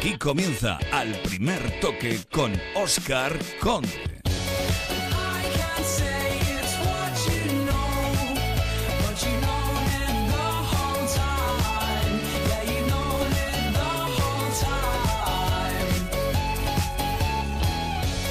Aquí comienza al primer toque con Oscar Conde.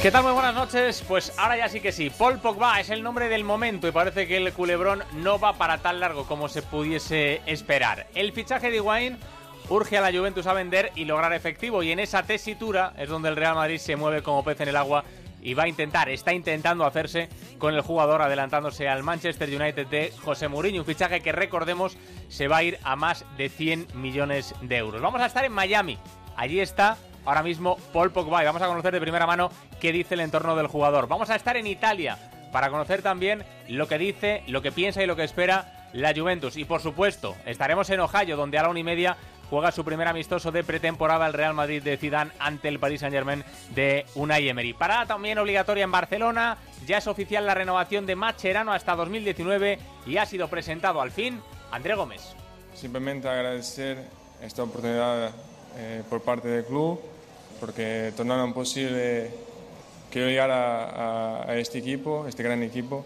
¿Qué tal? Muy buenas noches. Pues ahora ya sí que sí. Paul Pogba es el nombre del momento y parece que el culebrón no va para tan largo como se pudiese esperar. El fichaje de Higuaín urge a la Juventus a vender y lograr efectivo y en esa tesitura es donde el Real Madrid se mueve como pez en el agua y va a intentar, está intentando hacerse con el jugador adelantándose al Manchester United de José Mourinho, un fichaje que recordemos se va a ir a más de 100 millones de euros. Vamos a estar en Miami. Allí está ahora mismo Paul Pogba y vamos a conocer de primera mano qué dice el entorno del jugador. Vamos a estar en Italia para conocer también lo que dice, lo que piensa y lo que espera la Juventus. Y por supuesto, estaremos en Ohio, donde a la una y media juega su primer amistoso de pretemporada el Real Madrid de Zidane ante el Paris Saint-Germain de Unai Emery. Parada también obligatoria en Barcelona, ya es oficial la renovación de Macherano hasta 2019 y ha sido presentado al fin André Gómez. Simplemente agradecer esta oportunidad eh, por parte del club porque tornaron posible que yo llegara a, este equipo, este gran equipo.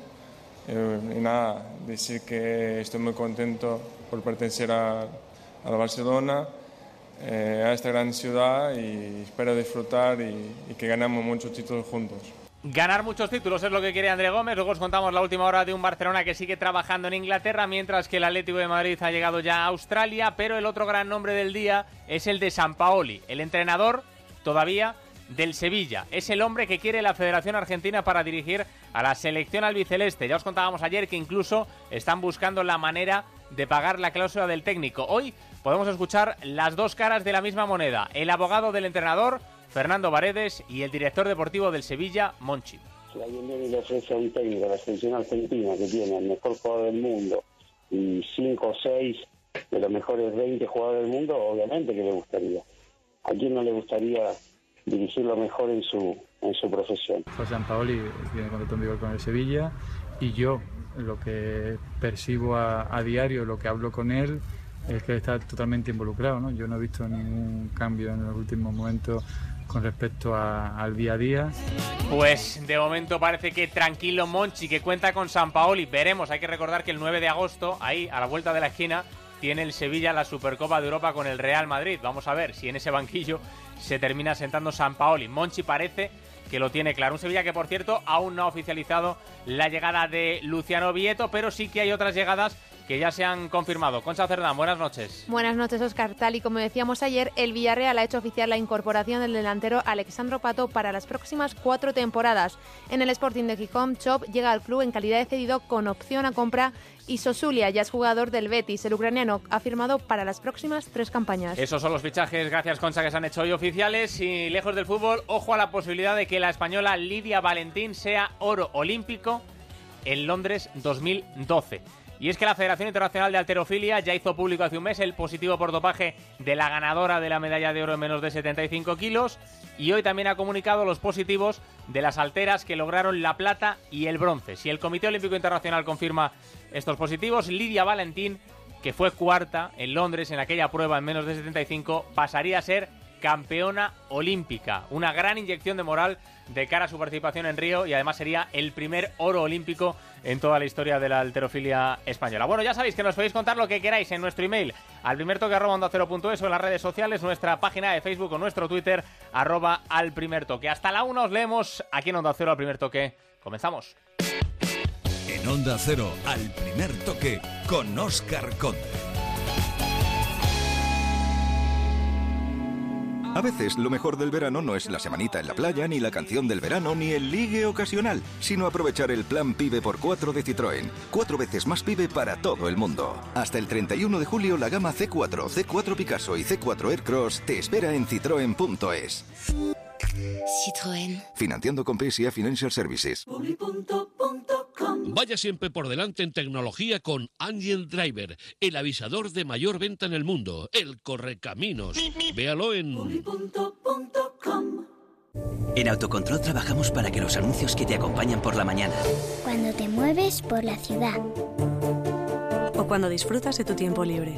Eh, y nada, decir que estoy muy contento por pertenecer a, a Barcelona, eh, a esta gran ciudad y espero disfrutar y, que ganemos muchos títulos juntos. Ganar muchos títulos es lo que quiere André Gómez. Luego os contamos la última hora de un Barcelona que sigue trabajando en Inglaterra, mientras que el Atlético de Madrid ha llegado ya a Australia. Pero el otro gran nombre del día es el de San Paoli, el entrenador todavía del Sevilla. Es el hombre que quiere la Federación Argentina para dirigir a la selección albiceleste. Ya os contábamos ayer que incluso están buscando la manera de pagar la cláusula del técnico. Hoy podemos escuchar las dos caras de la misma moneda. El abogado del entrenador, Fernando Varedes, y el director deportivo del Sevilla, Monchi. Si alguien viene y le ofrece a un técnico la selección argentina que tiene el mejor jugador del mundo y cinco o seis de los mejores 20 jugadores del mundo, obviamente que le gustaría. ¿A quién no le gustaría dirigirlo mejor en su, en su profesión? José Paoli tiene contrato en vigor con el Sevilla y yo lo que percibo a, diario, lo que hablo con él, es que está totalmente involucrado. ¿no? Yo no he visto ningún cambio en los últimos momentos con respecto al día a día. Pues de momento parece que tranquilo Monchi, que cuenta con San Paoli. Veremos, hay que recordar que el 9 de agosto, ahí a la vuelta de la esquina, tiene el Sevilla la Supercopa de Europa con el Real Madrid. Vamos a ver si en ese banquillo se termina sentando San Paoli. Monchi parece que lo tiene claro. Un Sevilla que, por cierto, aún no ha oficializado la llegada de Luciano Vieto, pero sí que hay otras llegadas que ya se han confirmado. Concha Cerdán, buenas noches. Buenas noches, Oscar. Tal y como decíamos ayer, el Villarreal ha hecho oficial la incorporación del delantero Alexandro Pato para las próximas cuatro temporadas. En el Sporting de Gijón, Chop llega al club en calidad de cedido con opción a compra y Sosulia ya es jugador del Betis. El ucraniano ha firmado para las próximas tres campañas. Esos son los fichajes, gracias Concha, que se han hecho hoy oficiales. Y lejos del fútbol, ojo a la posibilidad de que la española Lidia Valentín sea oro olímpico en Londres 2012. Y es que la Federación Internacional de Alterofilia ya hizo público hace un mes el positivo por dopaje de la ganadora de la medalla de oro en menos de 75 kilos y hoy también ha comunicado los positivos de las alteras que lograron la plata y el bronce. Si el Comité Olímpico Internacional confirma estos positivos, Lidia Valentín, que fue cuarta en Londres en aquella prueba en menos de 75, pasaría a ser campeona olímpica. Una gran inyección de moral de cara a su participación en Río y además sería el primer oro olímpico en toda la historia de la alterofilia española. Bueno, ya sabéis que nos podéis contar lo que queráis en nuestro email al primer toque arroba onda cero punto eso, en las redes sociales, nuestra página de Facebook o nuestro Twitter arroba al primer toque. Hasta la una os leemos aquí en Onda Cero al primer toque. Comenzamos. En Onda Cero al primer toque con Oscar Conde. A veces lo mejor del verano no es la semanita en la playa, ni la canción del verano, ni el ligue ocasional, sino aprovechar el plan PIBE por 4 de Citroën. Cuatro veces más PIBE para todo el mundo. Hasta el 31 de julio la gama C4, C4 Picasso y C4 Aircross te espera en citroen.es. Citroën. Financiando con PSA Financial Services. Vaya siempre por delante en tecnología con Angel Driver, el avisador de mayor venta en el mundo, el correcaminos. Véalo en... En Autocontrol trabajamos para que los anuncios que te acompañan por la mañana. Cuando te mueves por la ciudad. O cuando disfrutas de tu tiempo libre.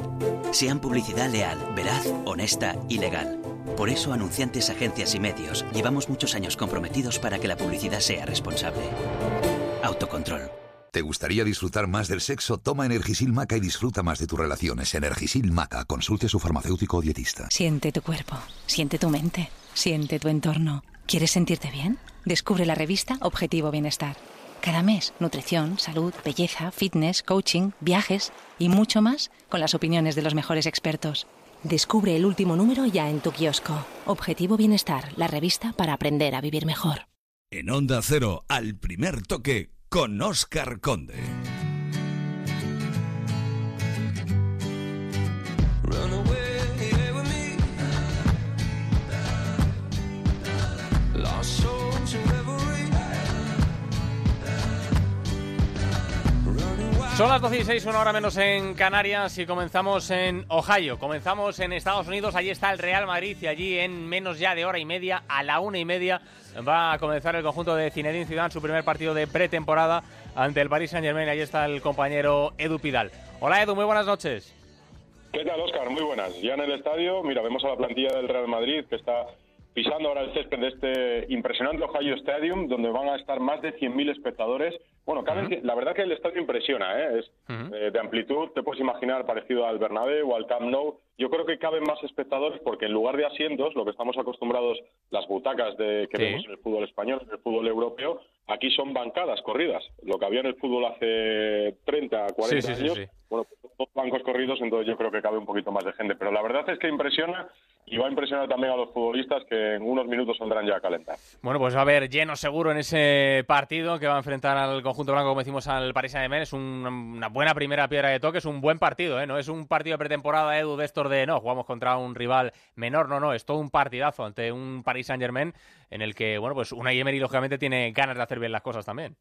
Sean publicidad leal, veraz, honesta y legal. Por eso, anunciantes, agencias y medios, llevamos muchos años comprometidos para que la publicidad sea responsable. Autocontrol. ¿Te gustaría disfrutar más del sexo? Toma Energisil Maca y disfruta más de tus relaciones. Energisil Maca. Consulte a su farmacéutico o dietista. Siente tu cuerpo, siente tu mente, siente tu entorno. ¿Quieres sentirte bien? Descubre la revista Objetivo Bienestar. Cada mes, nutrición, salud, belleza, fitness, coaching, viajes y mucho más con las opiniones de los mejores expertos. Descubre el último número ya en tu kiosco. Objetivo Bienestar, la revista para aprender a vivir mejor. En Onda Cero, al primer toque, con Oscar Conde. Son las 12 y 6, una hora menos en Canarias y comenzamos en Ohio. Comenzamos en Estados Unidos, allí está el Real Madrid y allí en menos ya de hora y media, a la una y media, va a comenzar el conjunto de Zinedine Zidane su primer partido de pretemporada ante el Paris Saint Germain. Allí está el compañero Edu Pidal. Hola Edu, muy buenas noches. ¿Qué tal, Oscar? Muy buenas. Ya en el estadio, mira, vemos a la plantilla del Real Madrid que está pisando ahora el césped de este impresionante Ohio Stadium, donde van a estar más de 100.000 espectadores. Bueno, la verdad que el estadio impresiona, ¿eh? es eh, de amplitud, te puedes imaginar parecido al Bernabéu o al Camp Nou. Yo creo que caben más espectadores porque en lugar de asientos, lo que estamos acostumbrados, las butacas de, que vemos en el fútbol español, en el fútbol europeo, aquí son bancadas corridas. Lo que había en el fútbol hace 30, 40 años, bueno, pues, dos bancos corridos, entonces yo creo que cabe un poquito más de gente. Pero la verdad es que impresiona y va a impresionar también a los futbolistas que en unos minutos saldrán ya a calentar. Bueno, pues va a haber lleno seguro en ese partido que va a enfrentar al conjunto blanco, como decimos, al Paris Saint-Germain. Es una buena primera piedra de toque, es un buen partido, ¿eh? No es un partido de pretemporada, Edu, de estos de no, jugamos contra un rival menor, no, no, es todo un partidazo ante un Paris Saint-Germain en el que, bueno, pues una Emery lógicamente tiene ganas de hacer bien las cosas también.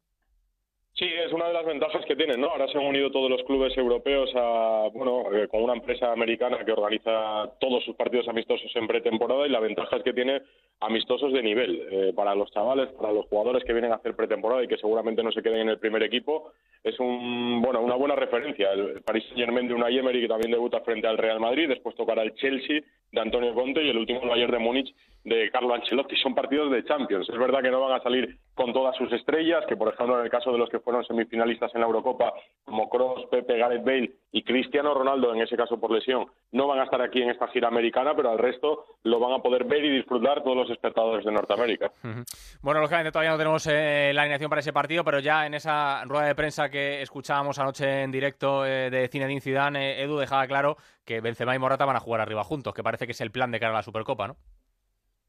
Sí, es una de las ventajas que tienen, ¿no? Ahora se han unido todos los clubes europeos a, bueno, eh, con una empresa americana que organiza todos sus partidos amistosos en pretemporada y la ventaja es que tiene amistosos de nivel eh, para los chavales, para los jugadores que vienen a hacer pretemporada y que seguramente no se queden en el primer equipo. Es un, bueno, una buena referencia. El Paris Saint-Germain de una Emery que también debuta frente al Real Madrid, después tocará el Chelsea de Antonio Conte y el último el Bayern de Múnich de Carlo Ancelotti. Son partidos de Champions. Es verdad que no van a salir con todas sus estrellas, que por ejemplo en el caso de los que fueron semifinalistas en la Eurocopa, como Kroos, Pepe, Gareth Bale y Cristiano Ronaldo, en ese caso por lesión, no van a estar aquí en esta gira americana, pero al resto lo van a poder ver y disfrutar todos los espectadores de Norteamérica. Bueno, lógicamente todavía no tenemos eh, la alineación para ese partido, pero ya en esa rueda de prensa que escuchábamos anoche en directo eh, de Zinedine Zidane, eh, Edu dejaba claro que Benzema y Morata van a jugar arriba juntos, que parece que es el plan de cara a la Supercopa, ¿no?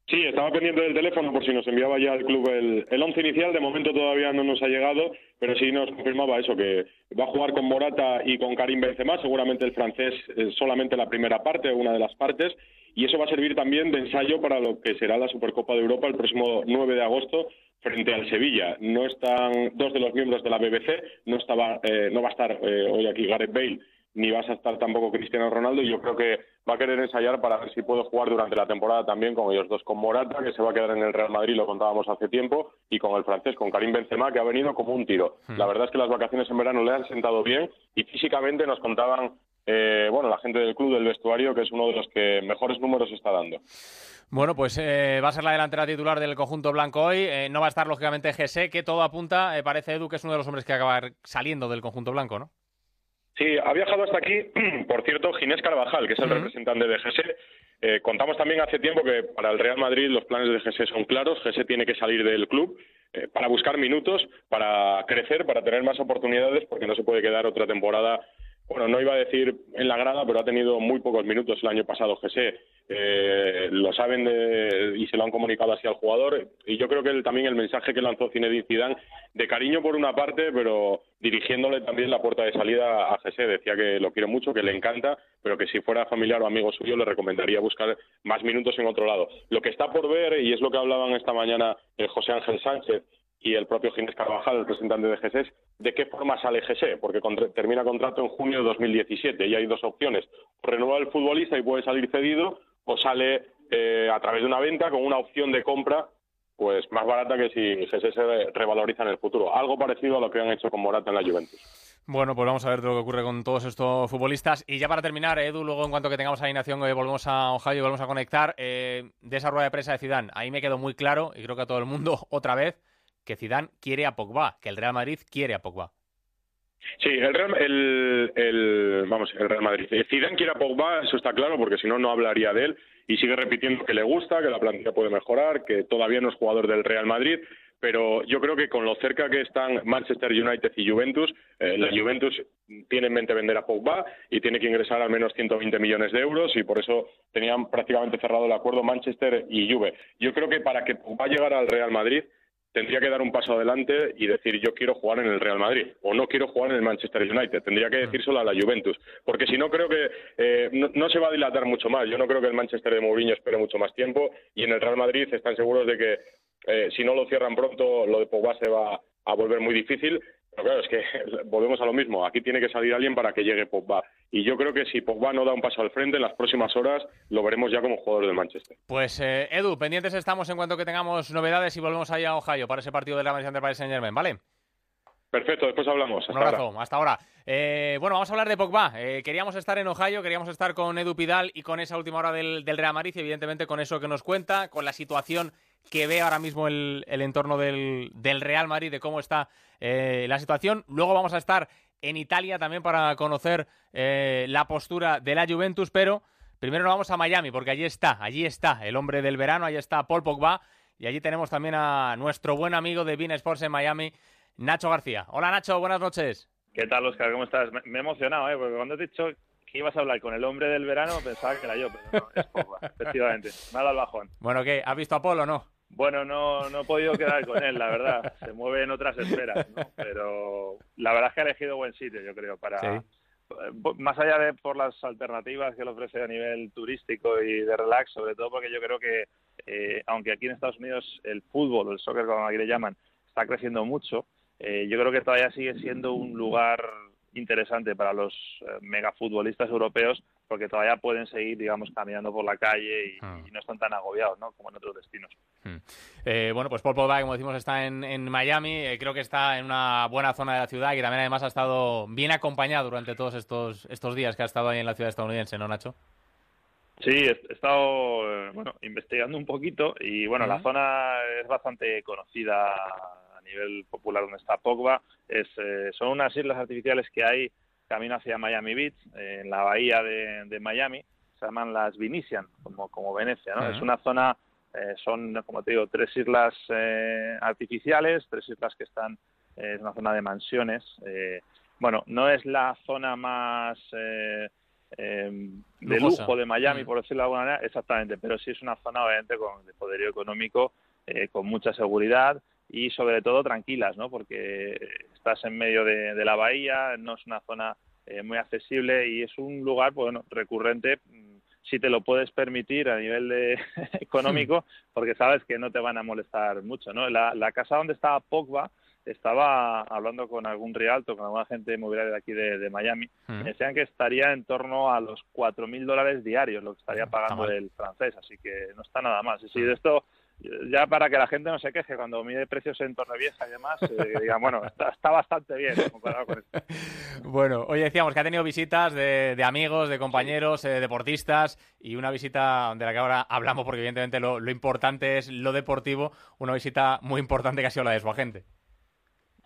Sí, estaba pendiente del teléfono por si nos enviaba ya el club el, once inicial. De momento todavía no nos ha llegado, pero sí nos confirmaba eso, que va a jugar con Morata y con Karim Benzema, seguramente el francés solamente la primera parte, una de las partes, y eso va a servir también de ensayo para lo que será la Supercopa de Europa el próximo 9 de agosto frente al Sevilla. No están dos de los miembros de la BBC, no, estaba, eh, no va a estar eh, hoy aquí Gareth Bale ni vas a estar tampoco Cristiano Ronaldo y yo creo que va a querer ensayar para ver si puede jugar durante la temporada también con ellos dos, con Morata, que se va a quedar en el Real Madrid, lo contábamos hace tiempo, y con el francés, con Karim Benzema, que ha venido como un tiro. Hmm. La verdad es que las vacaciones en verano le han sentado bien y físicamente nos contaban, eh, bueno, la gente del club, del vestuario, que es uno de los que mejores números está dando. Bueno, pues eh, va a ser la delantera titular del conjunto blanco hoy. Eh, no va a estar, lógicamente, Gese, que todo apunta, parece Edu, que es uno de los hombres que va a acabar saliendo del conjunto blanco, ¿no? Sí, ha viajado hasta aquí, por cierto, Ginés Carvajal, que es el representante de GS. Eh, contamos también hace tiempo que para el Real Madrid los planes de GS son claros. GS tiene que salir del club eh, para buscar minutos, para crecer, para tener más oportunidades, porque no se puede quedar otra temporada bueno, no iba a decir en la grada, pero ha tenido muy pocos minutos el año pasado José. Eh, lo saben y se lo han comunicado así al jugador. Y yo creo que también el mensaje que lanzó Zinedine Zidane, de cariño por una parte, pero dirigiéndole también la puerta de salida a José. Decía que lo quiere mucho, que le encanta, pero que si fuera familiar o amigo suyo le recomendaría buscar más minutos en otro lado. Lo que está por ver, y es lo que hablaban esta mañana eh, José Ángel Sánchez, y el propio Ginés Carvajal, el representante de GESES, de qué forma sale GESE, porque termina contrato en junio de 2017 y hay dos opciones. Renueva el futbolista y puede salir cedido o sale eh, a través de una venta con una opción de compra pues más barata que si GESE se revaloriza en el futuro. Algo parecido a lo que han hecho con Morata en la Juventus. Bueno, pues vamos a ver lo que ocurre con todos estos futbolistas. Y ya para terminar, Edu, luego en cuanto que tengamos alineación, eh, volvemos a Ohio y volvemos a conectar. Eh, de esa rueda de prensa de Zidane, ahí me quedó muy claro, y creo que a todo el mundo otra vez, que Zidane quiere a Pogba, que el Real Madrid quiere a Pogba. Sí, el Real, el, el, vamos, el Real Madrid. Zidane quiere a Pogba, eso está claro, porque si no, no hablaría de él. Y sigue repitiendo que le gusta, que la plantilla puede mejorar, que todavía no es jugador del Real Madrid. Pero yo creo que con lo cerca que están Manchester United y Juventus, eh, la Juventus tiene en mente vender a Pogba y tiene que ingresar al menos 120 millones de euros y por eso tenían prácticamente cerrado el acuerdo Manchester y Juve. Yo creo que para que Pogba llegara al Real Madrid tendría que dar un paso adelante y decir yo quiero jugar en el Real Madrid o no quiero jugar en el Manchester United. Tendría que decírselo a la Juventus, porque si no creo que eh, no, se va a dilatar mucho más. Yo no creo que el Manchester de Mourinho espere mucho más tiempo y en el Real Madrid están seguros de que eh, si no lo cierran pronto lo de Pogba se va a volver muy difícil. Pero claro, es que volvemos a lo mismo. Aquí tiene que salir alguien para que llegue Pogba. Y yo creo que si Pogba no da un paso al frente, en las próximas horas lo veremos ya como jugador del Manchester. Pues eh, Edu, pendientes estamos en cuanto que tengamos novedades y volvemos ahí a Ohio para ese partido de la Manchester Paris Saint Germain, ¿vale? Perfecto, después hablamos. Hasta un abrazo, ahora. hasta ahora. Eh, bueno, vamos a hablar de Pogba. Eh, queríamos estar en Ohio, queríamos estar con Edu Pidal y con esa última hora del, del Real Madrid y evidentemente con eso que nos cuenta, con la situación que ve ahora mismo el, el entorno del, del, Real Madrid, de cómo está eh, la situación. Luego vamos a estar en Italia también para conocer eh, la postura de la Juventus, pero primero nos vamos a Miami, porque allí está, allí está el hombre del verano, allí está Paul Pogba, y allí tenemos también a nuestro buen amigo de Bean Sports en Miami, Nacho García. Hola Nacho, buenas noches. ¿Qué tal, Oscar? ¿Cómo estás? Me, me he emocionado, ¿eh? porque cuando has dicho que ibas a hablar con el hombre del verano pensaba que era yo, pero no, es Pogba, efectivamente. Me ha dado el bajón. Bueno, ¿qué? ¿Has visto a Paul o no? Bueno, no, no he podido quedar con él, la verdad. Se mueve en otras esferas, ¿no? Pero la verdad es que ha elegido buen sitio, yo creo, para... Sí. Más allá de por las alternativas que le ofrece a nivel turístico y de relax, sobre todo porque yo creo que, eh, aunque aquí en Estados Unidos el fútbol, el soccer como aquí le llaman, está creciendo mucho, eh, yo creo que todavía sigue siendo un lugar interesante para los eh, megafutbolistas europeos porque todavía pueden seguir, digamos, caminando por la calle y, Ah. y no están tan agobiados, ¿no? Como en otros destinos. Eh, bueno, pues Paul Pogba, como decimos, está en, en Miami. Eh, creo que está en una buena zona de la ciudad y también además ha estado bien acompañado durante todos estos, estos días que ha estado ahí en la ciudad estadounidense, ¿no, Nacho? Sí, he estado eh, bueno, investigando un poquito y bueno, la zona es bastante conocida a nivel popular donde está Pogba. Es, eh, son unas islas artificiales que hay camino hacia Miami Beach, eh, en la bahía de, de Miami. Se llaman las Venetian, como, como Venecia. ¿no? Es una zona, eh, son, como te digo, tres islas eh, artificiales, tres islas que están, eh, es una zona de mansiones. eh, bueno, no es la zona más eh, eh, de Lujosa. lujo de Miami, Mm. por decirlo de alguna manera, exactamente, pero sí es una zona obviamente con de poderío económico, eh, con mucha seguridad y sobre todo tranquilas, ¿no? Porque estás en medio de, de la bahía, no es una zona eh, muy accesible y es un lugar, pues, bueno, recurrente mm, si te lo puedes permitir a nivel de económico, porque sabes que no te van a molestar mucho, ¿no? La, la casa donde estaba Pogba estaba hablando con algún realto, con alguna gente inmobiliaria de aquí de, de Miami, Mm. me decían que estaría en torno a los 4.000 dólares diarios lo que estaría pagando el francés, así que no está nada mal. Sí, sí, de esto, ya para que la gente no se queje cuando mide precios en Torrevieja y demás, eh, digan, bueno, está, está bastante bien comparado con esto. Bueno, hoy decíamos que ha tenido visitas de, de amigos, de compañeros, eh, deportistas y una visita de la que ahora hablamos porque evidentemente lo, lo importante es lo deportivo, una visita muy importante que ha sido la de su agente.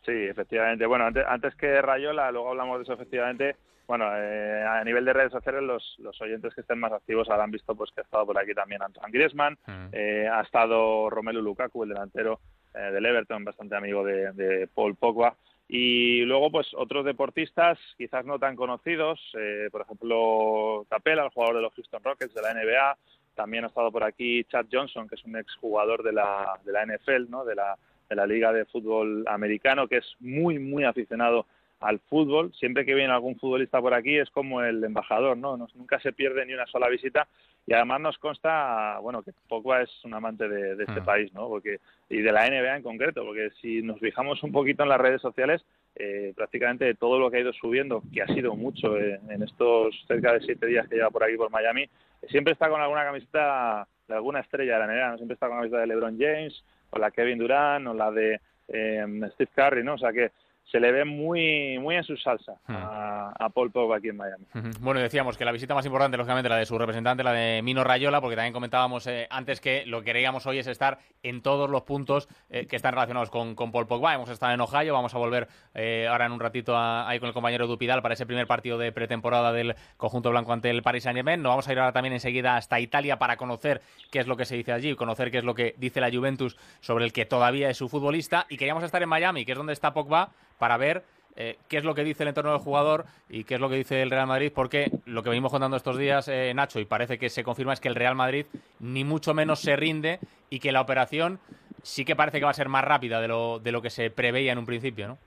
Sí, efectivamente. Bueno, antes, antes que Rayola, luego hablamos de eso efectivamente. Bueno, eh, a nivel de redes sociales, los, los oyentes que estén más activos habrán visto pues que ha estado por aquí también Antoine Griezmann, eh, ha estado Romelu Lukaku, el delantero eh, del Everton, bastante amigo de, de Paul Pogba. Y luego, pues, otros deportistas, quizás no tan conocidos, eh, por ejemplo, Capela, el jugador de los Houston Rockets de la NBA, también ha estado por aquí Chad Johnson, que es un exjugador de la, de la NFL, ¿no? de, la, de la Liga de Fútbol Americano, que es muy, muy aficionado al fútbol. Siempre que viene algún futbolista por aquí es como el embajador, ¿no? Nos- nunca se pierde ni una sola visita y además nos consta, bueno, que Pogba es un amante de, de este Mm. país, ¿no? Porque y de la NBA en concreto, porque si nos fijamos un poquito en las redes sociales, eh, prácticamente todo lo que ha ido subiendo, que ha sido mucho eh, en estos cerca de siete días que lleva por aquí por Miami, eh, siempre está con alguna camiseta de alguna estrella de la NBA, ¿no? Siempre está con la camiseta de LeBron James, o la Kevin Durant, o la de eh, Steve Curry, ¿no? O sea que se le ve muy muy en su salsa Hmm. a, a Paul Pogba aquí en Miami. Bueno, decíamos que la visita más importante, lógicamente, la de su representante, la de Mino Rayola, porque también comentábamos eh, antes que lo que queríamos hoy es estar en todos los puntos eh, que están relacionados con, con Paul Pogba. Hemos estado en Ohio, vamos a volver eh, ahora en un ratito a- ahí con el compañero Dupidal para ese primer partido de pretemporada del conjunto blanco ante el Paris Saint-Germain. Nos vamos a ir ahora también enseguida hasta Italia para conocer qué es lo que se dice allí, conocer qué es lo que dice la Juventus sobre el que todavía es su futbolista. Y queríamos estar en Miami, que es donde está Pogba, para ver eh, qué es lo que dice el entorno del jugador y qué es lo que dice el Real Madrid, porque lo que venimos contando estos días, eh, Nacho, y parece que se confirma, es que el Real Madrid ni mucho menos se rinde y que la operación sí que parece que va a ser más rápida de lo, de lo que se preveía en un principio, ¿no?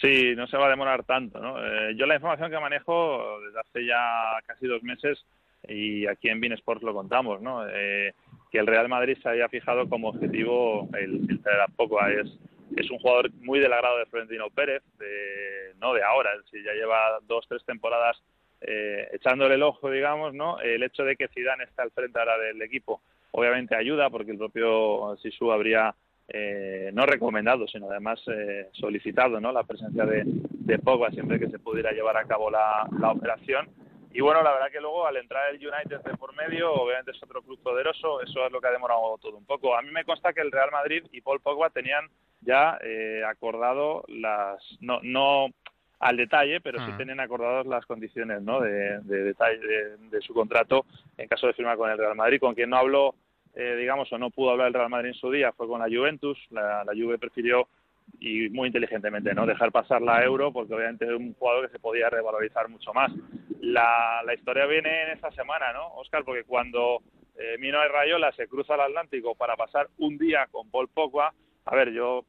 Sí, no se va a demorar tanto. ¿no? Eh, yo la información que manejo desde hace ya casi dos meses y aquí en Sports lo contamos, ¿no? Eh, que el Real Madrid se había fijado como objetivo el, el traer a Pogba. Es, es un jugador muy del agrado de Florentino Pérez, de- no de ahora, decir, ya lleva dos, tres temporadas eh, echándole el ojo, digamos, ¿no? El hecho de que Zidane esté al frente ahora del equipo obviamente ayuda porque el propio Sisu habría eh, no recomendado, sino además eh, solicitado ¿no? la presencia de, de Pogba siempre que se pudiera llevar a cabo la, la operación. Y bueno, la verdad que luego al entrar el United de por medio, obviamente es otro club poderoso, eso es lo que ha demorado todo un poco. A mí me consta que el Real Madrid y Paul Pogba tenían ya eh, acordado las, no, no al detalle, pero sí Mm. tenían acordadas las condiciones ¿no? de, de detalle de, de su contrato en caso de firmar con el Real Madrid. Con quien no habló, eh, digamos, o no pudo hablar el Real Madrid en su día fue con la Juventus. La, la Juve prefirió y muy inteligentemente, ¿no? Dejar pasar la Euro porque obviamente es un jugador que se podía revalorizar mucho más. La, la historia viene en esta semana, ¿no, Oscar? Porque cuando eh, Mino y Rayola se cruza el Atlántico para pasar un día con Paul Pogba, a ver, yo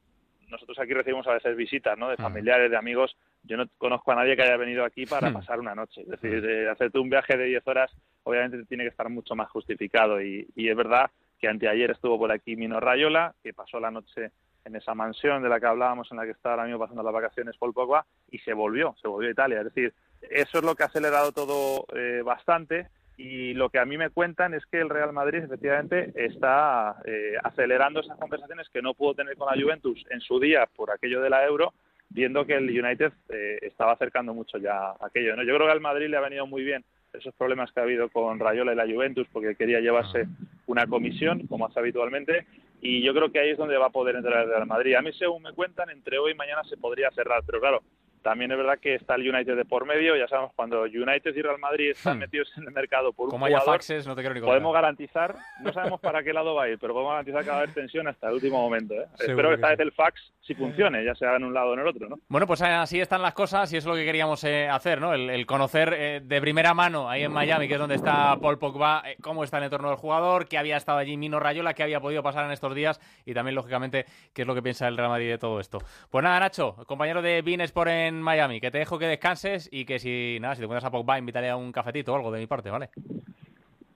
nosotros aquí recibimos a veces visitas, ¿no? De familiares, de amigos. Yo no conozco a nadie que haya venido aquí para Hmm. pasar una noche. Es decir, de hacerte un viaje de 10 horas, obviamente tiene que estar mucho más justificado. Y, y es verdad que anteayer estuvo por aquí Mino Rayola, que pasó la noche en esa mansión de la que hablábamos, en la que estaba ahora mismo pasando las vacaciones Paul Pogba, y se volvió, se volvió a Italia. Es decir, eso es lo que ha acelerado todo eh, bastante. Y lo que a mí me cuentan es que el Real Madrid efectivamente está eh, acelerando esas conversaciones que no pudo tener con la Juventus en su día por aquello de la Euro, viendo que el United eh, estaba acercando mucho ya aquello. ¿no? Yo creo que al Madrid le ha venido muy bien esos problemas que ha habido con Rayola y la Juventus porque quería llevarse una comisión, como hace habitualmente, y yo creo que ahí es donde va a poder entrar el Real Madrid. A mí, según me cuentan, entre hoy y mañana se podría cerrar, pero claro, también es verdad que está el United de por medio, ya sabemos, cuando United y Real Madrid están Hmm. metidos en el mercado por un Como haya faxes, no te quiero ni podemos garantizar, no sabemos para qué lado va a ir, pero podemos garantizar que va a haber tensión hasta el último momento. ¿eh? Espero que esta vez el fax sí funcione, ya sea en un lado o en el otro, ¿no? Bueno, pues así están las cosas y eso es lo que queríamos eh, hacer, ¿no? El, el conocer eh, de primera mano ahí en Miami, que es donde está Paul Pogba, eh, cómo está el entorno del jugador, qué había estado allí Mino Rayola, qué había podido pasar en estos días y también, lógicamente, qué es lo que piensa el Real Madrid de todo esto. Pues nada, Nacho, compañero de Bean Sport en Miami, que te dejo que descanses y que si, nada, si te encuentras a Pogba, invitaré a un cafetito o algo de mi parte, ¿vale?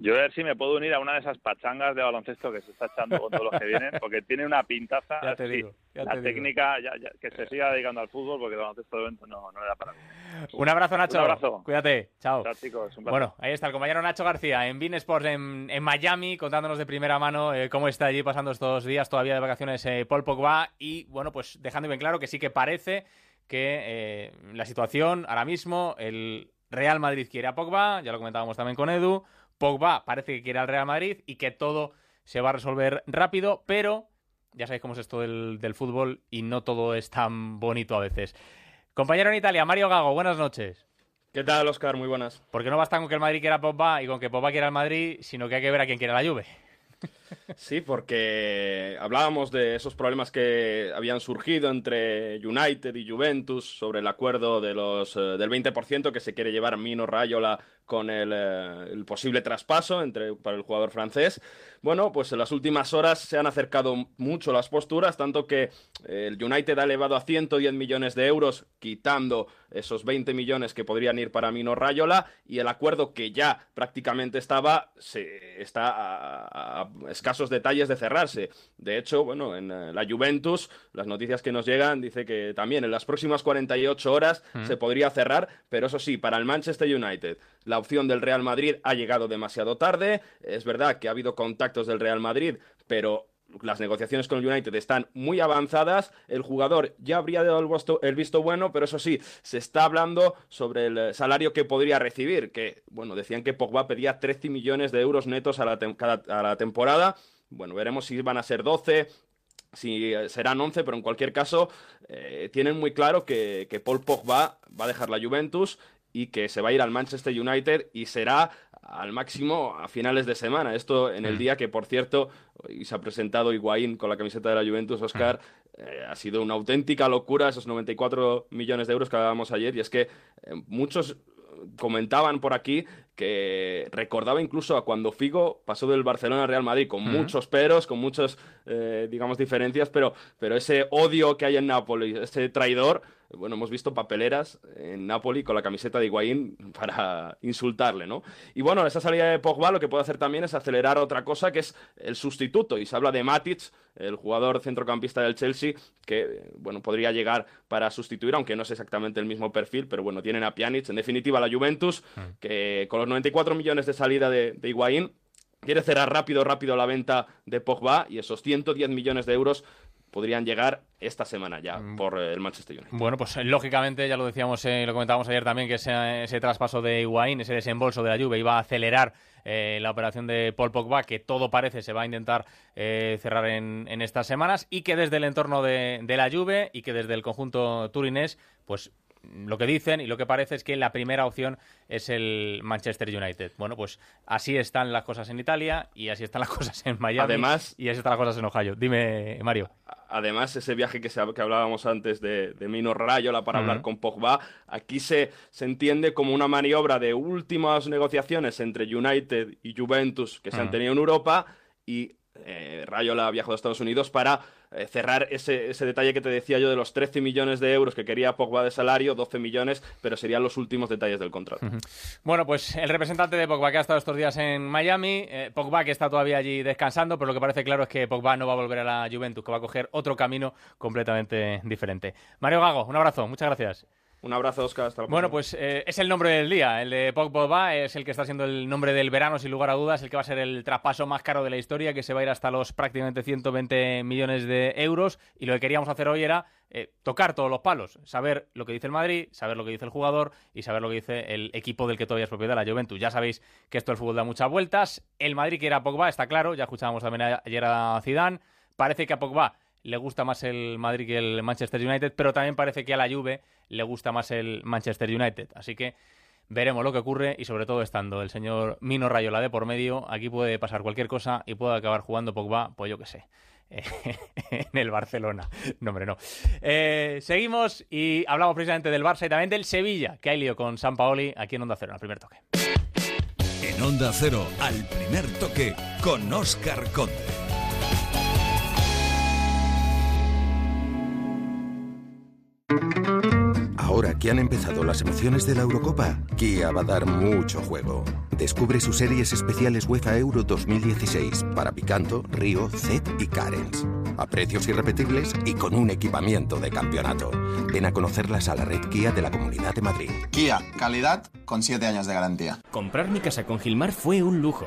Yo a ver si me puedo unir a una de esas pachangas de baloncesto que se está echando con todos los que vienen, porque tiene una pintaza. Ya te sí, digo, ya la te digo. técnica, ya- ya- que se siga dedicando al fútbol, porque el baloncesto de momento no, no le da para mí. Un abrazo, Nacho. Un abrazo. Cuídate. Chao. Chao, chicos. Un. Bueno, ahí está el compañero Nacho García en Bean Sports en, en Miami, contándonos de primera mano eh, cómo está allí pasando estos días todavía de vacaciones eh, Paul Pogba y, bueno, pues dejando bien claro que sí que parece que eh, la situación ahora mismo, el Real Madrid quiere a Pogba, ya lo comentábamos también con Edu, Pogba parece que quiere al Real Madrid y que todo se va a resolver rápido, pero ya sabéis cómo es esto del, del fútbol y no todo es tan bonito a veces. Compañero en Italia, Mario Gago, buenas noches. ¿Qué tal, Oscar? Muy buenas. Porque no basta con que el Madrid quiera a Pogba y con que Pogba quiera al Madrid, sino que hay que ver a quién quiere la Juve. Sí, porque hablábamos de esos problemas que habían surgido entre United y Juventus sobre el acuerdo de los, eh, del 20% que se quiere llevar Mino Rayola con el, eh, el posible traspaso entre, para el jugador francés. Bueno, pues en las últimas horas se han acercado mucho las posturas, tanto que eh, el United ha elevado a 110 millones de euros, quitando esos 20 millones que podrían ir para Mino Rayola, y el acuerdo que ya prácticamente estaba, se, está escasos detalles de cerrarse. De hecho, bueno, en eh, la Juventus, las noticias que nos llegan dice que también en las próximas 48 horas Mm. se podría cerrar, pero eso sí, para el Manchester United, la opción del Real Madrid ha llegado demasiado tarde. Es verdad que ha habido contactos del Real Madrid, pero las negociaciones con el United están muy avanzadas, el jugador ya habría dado el visto, bueno, pero eso sí, se está hablando sobre el salario que podría recibir, que, bueno, decían que Pogba pedía 13 millones de euros netos a la, a la temporada, bueno, veremos si van a ser 12, si eh, serán 11, pero en cualquier caso eh, tienen muy claro que, que, Paul Pogba va a dejar la Juventus y que se va a ir al Manchester United y será al máximo a finales de semana. Esto en el mm. día que, por cierto, y se ha presentado Higuaín con la camiseta de la Juventus, Oscar, mm. eh, ha sido una auténtica locura esos 94 millones de euros que hablábamos ayer. Y es que muchos comentaban por aquí que recordaba incluso a cuando Figo pasó del Barcelona al Real Madrid, con muchos peros, con muchas, eh, digamos, diferencias, pero, pero ese odio que hay en Nápoles, ese traidor, bueno, hemos visto papeleras en Napoli con la camiseta de Higuaín para insultarle, ¿no? Y bueno, esa salida de Pogba lo que puede hacer también es acelerar otra cosa que es el sustituto, y se habla de Matic, el jugador centrocampista del Chelsea, que, bueno, podría llegar para sustituir, aunque no es exactamente el mismo perfil, pero bueno, tienen a Pjanic, en definitiva la Juventus, mm. que con los 94 millones de salida de, de Higuaín, quiere cerrar rápido, rápido la venta de Pogba y esos 110 millones de euros podrían llegar esta semana ya mm. por el Manchester United. Bueno, pues lógicamente, ya lo decíamos, eh, lo comentábamos ayer también, que ese, ese traspaso de Higuaín, ese desembolso de la Juve iba a acelerar eh, la operación de Paul Pogba, que todo parece se va a intentar eh, cerrar en, en, estas semanas, y que desde el entorno de, de la Juve y que desde el conjunto turinés, pues lo que dicen y lo que parece es que la primera opción es el Manchester United. Bueno, pues así están las cosas en Italia y así están las cosas en Miami además, y así están las cosas en Ohio. Dime, Mario. Además, ese viaje que, se, que hablábamos antes de, de Mino Rayola para hablar con Pogba, aquí se, se entiende como una maniobra de últimas negociaciones entre United y Juventus que se han tenido en Europa y eh, Rayola viajado a Estados Unidos para eh, cerrar ese, ese, detalle que te decía yo de los 13 millones de euros que quería Pogba de salario, 12 millones, pero serían los últimos detalles del contrato. Bueno, pues el representante de Pogba que ha estado estos días en Miami, eh, Pogba que está todavía allí descansando, pero lo que parece claro es que Pogba no va a volver a la Juventus, que va a coger otro camino completamente diferente. Mario Gago, un abrazo, muchas gracias. Un abrazo, Oscar. Hasta bueno, pues eh, es el nombre del día. El de Pogba es el que está siendo el nombre del verano, sin lugar a dudas. El que va a ser el traspaso más caro de la historia, que se va a ir hasta los prácticamente 120 millones de euros. Y lo que queríamos hacer hoy era eh, tocar todos los palos. Saber lo que dice el Madrid, saber lo que dice el jugador y saber lo que dice el equipo del que todavía es propiedad, la Juventus. Ya sabéis que esto del fútbol da muchas vueltas. El Madrid quiere a Pogba, está claro. Ya escuchábamos también ayer a Zidane. Parece que a Pogba le gusta más el Madrid que el Manchester United, pero también parece que a la Juve le gusta más el Manchester United. Así que veremos lo que ocurre y sobre todo estando el señor Mino Rayola de por medio, aquí puede pasar cualquier cosa y puede acabar jugando Pogba, pues yo qué sé. en el Barcelona. No, hombre, no. Eh, seguimos y hablamos precisamente del Barça y también del Sevilla, que hay lío con San Paoli aquí en Onda Cero, al primer toque. En Onda Cero, al primer toque, con Oscar Conde. Ahora que han empezado las emociones de la Eurocopa, Kia va a dar mucho juego. Descubre sus series especiales UEFA Euro 2016 para Picanto, Río, Zet y Carens. A precios irrepetibles y con un equipamiento de campeonato. Ven a conocerlas a la red Kia de la Comunidad de Madrid. Kia, calidad con 7 años de garantía. Comprar mi casa con Gilmar fue un lujo.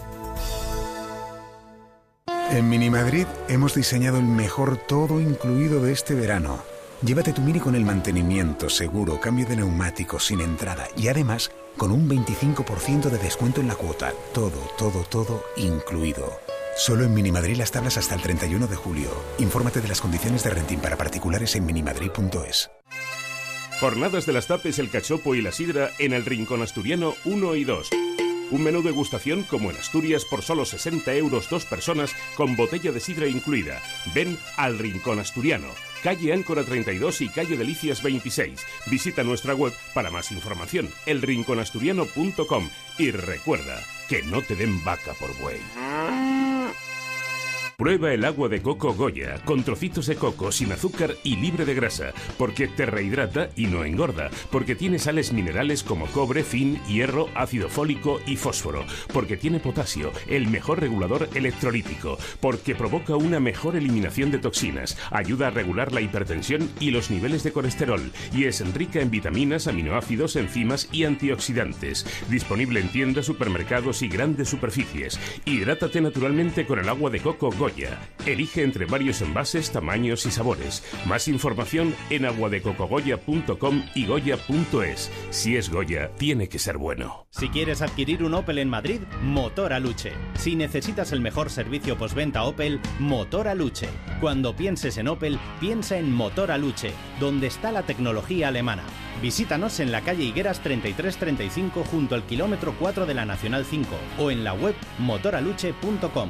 En Mini Madrid hemos diseñado el mejor todo incluido de este verano. Llévate tu Mini con el mantenimiento, seguro, cambio de neumáticos sin entrada y además con un 25% de descuento en la cuota. Todo, todo, todo incluido. Solo en Minimadrid las tablas hasta el 31 de julio. Infórmate de las condiciones de renting para particulares en minimadrid.es. Jornadas de las Tapes, el cachopo y la sidra en el Rincón Asturiano 1 y 2. Un menú de gustación como en Asturias por solo 60 euros dos personas con botella de sidra incluida. Ven al Rincón Asturiano calle Áncora 32 y calle Delicias 26. Visita nuestra web para más información, elrinconasturiano.com y recuerda que no te den vaca por buey. Prueba el agua de coco Goya, con trocitos de coco, sin azúcar y libre de grasa, porque te rehidrata y no engorda, porque tiene sales minerales como cobre, zinc, hierro, ácido fólico y fósforo, porque tiene potasio, el mejor regulador electrolítico, porque provoca una mejor eliminación de toxinas, ayuda a regular la hipertensión y los niveles de colesterol, y es rica en vitaminas, aminoácidos, enzimas y antioxidantes. Disponible en tiendas, supermercados y grandes superficies. Hidrátate naturalmente con el agua de coco Goya. Elige entre varios envases, tamaños y sabores. Más información en aguadecocogoya.com y goya.es. Si es Goya, tiene que ser bueno. Si quieres adquirir un Opel en Madrid, Motor Aluche. Si necesitas el mejor servicio postventa Opel, Motor Aluche. Cuando pienses en Opel, piensa en Motor Aluche, donde está la tecnología alemana. Visítanos en la calle Higueras 3335 junto al kilómetro 4 de la Nacional 5 o en la web motoraluche.com.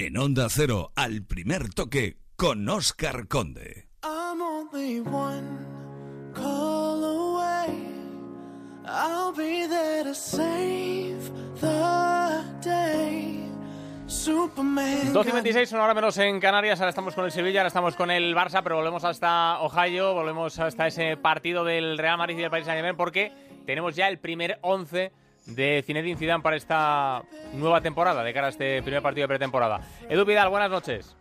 En Onda Cero, al primer toque, con Oscar Conde. I'm only one call away. I'll be there to save the day. Superman. 12 y 26, una hora menos en Canarias. Ahora estamos con el Sevilla, ahora estamos con el Barça, pero volvemos hasta Ohio, volvemos hasta ese partido del Real Madrid y del Paris Saint-Germain porque tenemos ya el primer 11 de Zinedine Zidane para esta nueva temporada, de cara a este primer partido de pretemporada. Edu Vidal, buenas noches.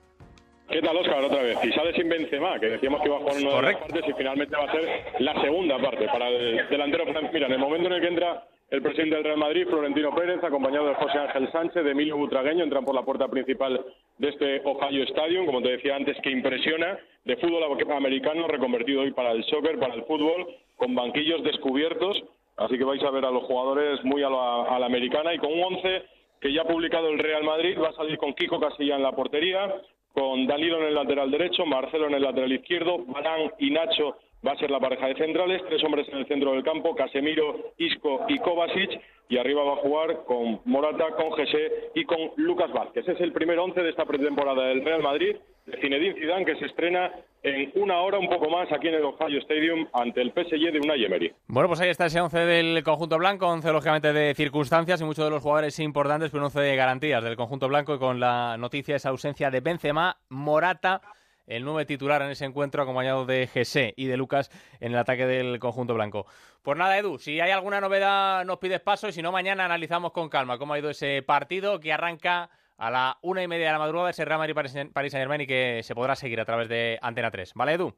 ¿Qué tal, Oscar? Otra vez. Y sale sin Benzema, que decíamos que iba a jugar una de las partes y finalmente va a ser la segunda parte para el delantero. Mira, en el momento en el que entra el presidente del Real Madrid, Florentino Pérez, acompañado de José Ángel Sánchez, de Emilio Butragueño, entran por la puerta principal de este Ohio Stadium, como te decía antes, que impresiona, de fútbol americano reconvertido hoy para el soccer, para el fútbol, con banquillos descubiertos, así que vais a ver a los jugadores muy a la, a la americana y con un 11 que ya ha publicado el Real Madrid, va a salir con Kiko Casilla en la portería, con Danilo en el lateral derecho, Marcelo en el lateral izquierdo, Balán y Nacho va a ser la pareja de centrales, tres hombres en el centro del campo, Casemiro, Isco y Kovacic, y arriba va a jugar con Morata, con José y con Lucas Vázquez. Es el primer once de esta pretemporada del Real Madrid, de Zinedine Zidane, que se estrena en una hora un poco más aquí en el Ohio Stadium ante el PSG de Unai Emery. Bueno, pues ahí está ese 11 del conjunto blanco, 11 lógicamente de circunstancias y muchos de los jugadores importantes, pero un 11 de garantías del conjunto blanco y con la noticia esa ausencia de Benzema, Morata, el nuevo titular en ese encuentro acompañado de Jesse y de Lucas en el ataque del conjunto blanco. Pues nada, Edu, si hay alguna novedad nos pides paso y si no, mañana analizamos con calma cómo ha ido ese partido que arranca a la una y media de la madrugada ese Real Madrid-Paris Saint-Germain y que se podrá seguir a través de Antena 3. ¿Vale, Edu?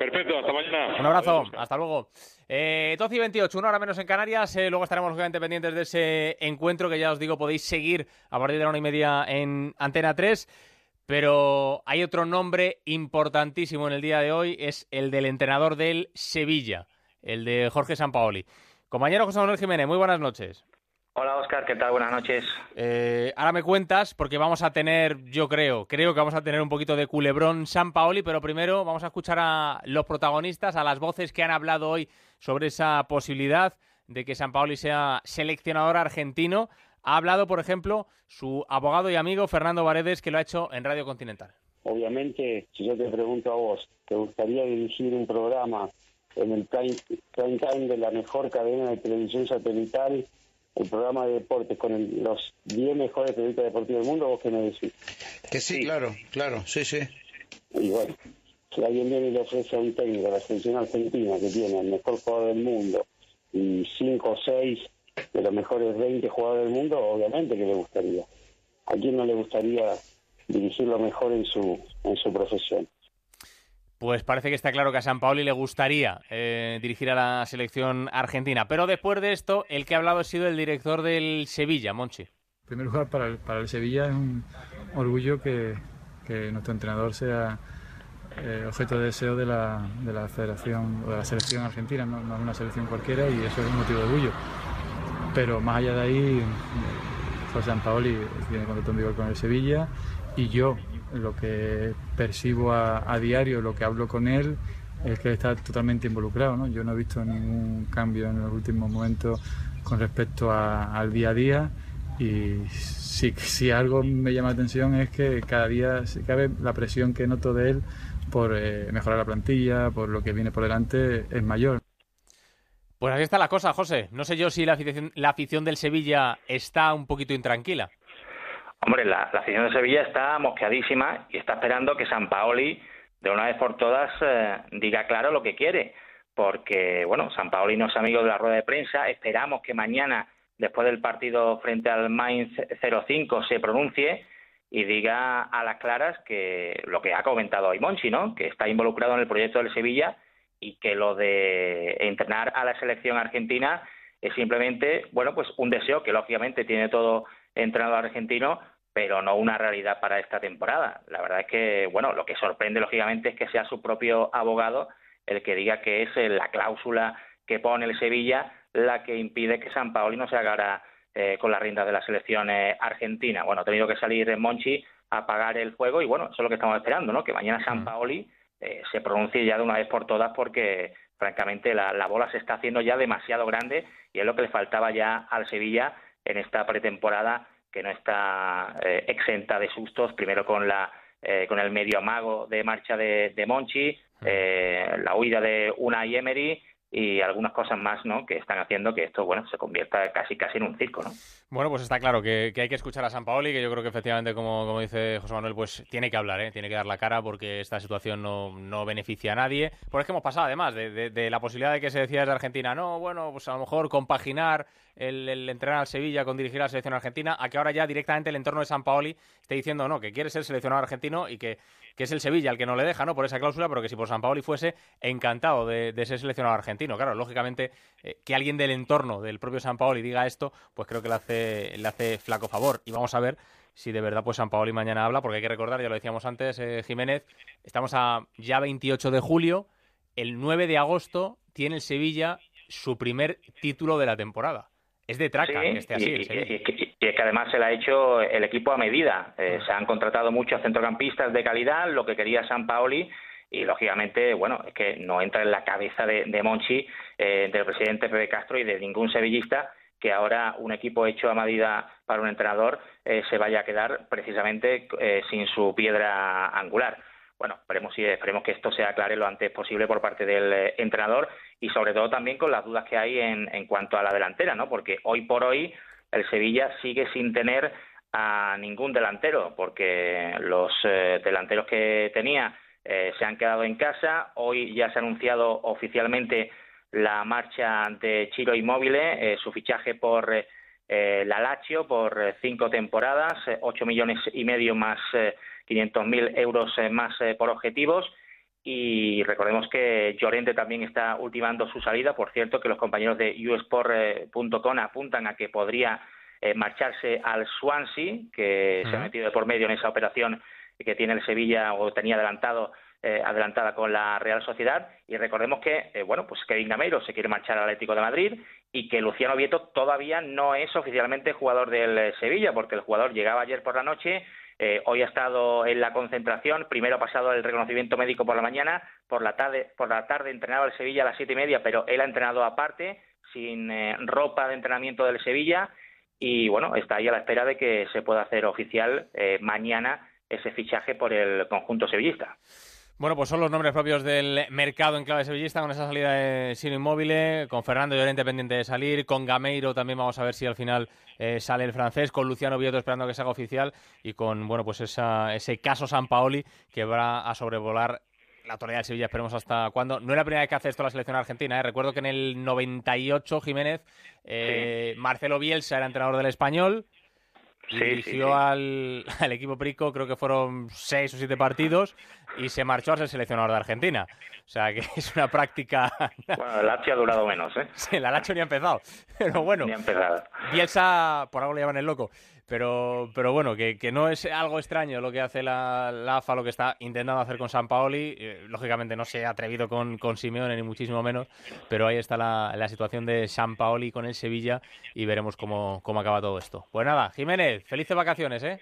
Perfecto, hasta mañana. Un abrazo, hasta luego. Eh, 12 y 28, una hora menos en Canarias. Eh, luego estaremos lógicamente pendientes de ese encuentro que ya os digo podéis seguir a partir de la una y media en Antena 3. Pero hay otro nombre importantísimo en el día de hoy, es el del entrenador del Sevilla, el de Jorge Sampaoli. Compañero José Manuel Jiménez, muy buenas noches. Hola Oscar, ¿qué tal? Buenas noches. Eh, ahora me cuentas, porque vamos a tener, yo creo, creo que vamos a tener un poquito de culebrón San Paoli, pero primero vamos a escuchar a los protagonistas, a las voces que han hablado hoy sobre esa posibilidad de que San Paoli sea seleccionador argentino. Ha hablado, por ejemplo, su abogado y amigo Fernando Varedes, que lo ha hecho en Radio Continental. Obviamente, si yo te pregunto a vos, ¿te gustaría dirigir un programa en el prime, prime time de la mejor cadena de televisión satelital el programa de deportes con el- los 10 mejores periodistas deportivos del mundo, ¿vos qué me decís? Que sí, claro, claro, sí, sí. Y bueno, si alguien viene y le ofrece a un técnico de la selección argentina que tiene el mejor jugador del mundo y 5 o 6 de los mejores 20 jugadores del mundo, obviamente que le gustaría. ¿A quién no le gustaría dirigir lo mejor en su, en su profesión? Pues parece que está claro que a San Paoli le gustaría eh, dirigir a la selección argentina. Pero después de esto, el que ha hablado ha sido el director del Sevilla, Monchi. En primer lugar, para el, para el Sevilla es un orgullo que, que nuestro entrenador sea eh, objeto de deseo de la, de la federación o de la selección argentina, no, no es una selección cualquiera y eso es un motivo de orgullo. Pero más allá de ahí, José Sampaoli tiene contrato en vigor con el Sevilla y yo lo que percibo a, diario, lo que hablo con él, es que está totalmente involucrado. ¿no? Yo no he visto ningún cambio en los últimos momentos con respecto al día a día y si, si algo me llama la atención es que cada día se cabe la presión que noto de él por eh, mejorar la plantilla, por lo que viene por delante, es mayor. Pues así está la cosa, José. No sé yo si la afición, la afición del Sevilla está un poquito intranquila. Hombre, la, afición de Sevilla está mosqueadísima y está esperando que San Paoli, de una vez por todas, eh, diga claro lo que quiere. Porque, bueno, San Paoli no es amigo de la rueda de prensa. Esperamos que mañana, después del partido frente al Mainz 05, se pronuncie y diga a las claras que lo que ha comentado hoy Monchi, ¿no? Que está involucrado en el proyecto del Sevilla y que lo de entrenar a la selección argentina es simplemente, bueno, pues un deseo que lógicamente tiene todo entrenador argentino, pero no una realidad para esta temporada. La verdad es que, bueno, lo que sorprende lógicamente es que sea su propio abogado el que diga que es la cláusula que pone el Sevilla la que impide que San Paoli no se haga eh, con las riendas de la selección eh, argentina. Bueno, ha tenido que salir Monchi a apagar el fuego y bueno, eso es lo que estamos esperando, ¿no? Que mañana San. Paoli eh, se pronuncie ya de una vez por todas porque francamente la, bola se está haciendo ya demasiado grande y es lo que le faltaba ya al Sevilla en esta pretemporada que no está eh, exenta de sustos, primero con la eh, con el medio amago de marcha de, de Monchi, la huida de una Emery y algunas cosas más ¿no? que están haciendo que esto bueno se convierta casi casi en un circo ¿no? bueno pues está claro que, hay que escuchar a San Paoli que yo creo que efectivamente como, como dice José Manuel pues tiene que hablar ¿eh? tiene que dar la cara porque esta situación no, no beneficia a nadie porque es que hemos pasado además de, de, la posibilidad de que se decía desde Argentina no bueno pues a lo mejor compaginar el, el, entrenar al Sevilla con dirigir a la selección argentina a que ahora ya directamente el entorno de San Paoli esté diciendo no que quiere ser seleccionado argentino y que que es el Sevilla el que no le deja, ¿no? Por esa cláusula, pero que si por San Paoli fuese, encantado de, ser seleccionado argentino. Claro, lógicamente, eh, que alguien del entorno del propio San Paoli diga esto, pues creo que le hace, le hace flaco favor. Y vamos a ver si de verdad pues San Paoli mañana habla, porque hay que recordar, ya lo decíamos antes, eh, Jiménez, estamos a ya 28 de julio, el 9 de agosto tiene el Sevilla su primer título de la temporada. Es de traca que esté así. Y, es que además se le ha hecho el equipo a medida. Eh, se han contratado muchos centrocampistas de calidad, lo que quería San Paoli, y lógicamente, bueno, es que no entra en la cabeza de, Monchi, eh, del presidente Pepe Castro y de ningún sevillista que ahora un equipo hecho a medida para un entrenador eh, se vaya a quedar precisamente sin su piedra angular bueno, esperemos, esperemos que esto se aclare lo antes posible por parte del eh, entrenador y sobre todo también con las dudas que hay en, en cuanto a la delantera, ¿no? Porque hoy por hoy el Sevilla sigue sin tener a ningún delantero, porque los eh, delanteros que tenía eh, se han quedado en casa. Hoy ya se ha anunciado oficialmente la marcha de Chiro Inmóvil, su fichaje por la Lazio por cinco temporadas, ocho millones y medio más 500.000 euros eh, más eh, por objetivos. Y recordemos que Llorente también está ultimando su salida. Por cierto, que los compañeros de usport.com apuntan a que podría eh, marcharse al Swansea, que se ha metido de por medio en esa operación que tiene el Sevilla o tenía adelantado adelantada con la Real Sociedad y recordemos que bueno pues Kevin Gameiro se quiere marchar al Atlético de Madrid y que Luciano Vieto todavía no es oficialmente jugador del Sevilla porque el jugador llegaba ayer por la noche eh, hoy ha estado en la concentración, primero ha pasado el reconocimiento médico por la mañana, por la tarde, por la tarde entrenado el Sevilla a las siete y media, pero él ha entrenado aparte, sin eh, ropa de entrenamiento del Sevilla, y bueno, está ahí a la espera de que se pueda hacer oficial eh, mañana ese fichaje por el conjunto sevillista. Bueno, pues son los nombres propios del mercado en clave sevillista con esa salida de Sino Inmóvil, con Fernando Llorente pendiente de salir, con Gameiro también vamos a ver si al final eh, sale el francés, con Luciano Vieto esperando que se haga oficial y con, bueno, pues ese caso San Paoli que va a sobrevolar la autoridad de Sevilla, esperemos hasta cuándo. No es la primera vez que hace esto la selección argentina. ¿eh? Recuerdo que en el 98, Jiménez, eh, Marcelo Bielsa era entrenador del español, dirigió Al, al, equipo Prico, creo que fueron seis o siete partidos, y se marchó a ser seleccionador de Argentina. O sea, que es una práctica... Bueno, el Lazio ha durado menos, ¿eh? Sí, el Lazio ni ha empezado. Pero bueno, ni ha empezado. Bielsa, por algo le llaman el loco. Pero, pero bueno, que, que no es algo extraño lo que hace la, AFA, lo que está intentando hacer con San Paoli. Eh, lógicamente no se ha atrevido con, con Simeone, ni muchísimo menos. Pero ahí está la, la situación de San Paoli con el Sevilla y veremos cómo, cómo acaba todo esto. Pues nada, Jiménez, felices vacaciones, ¿eh?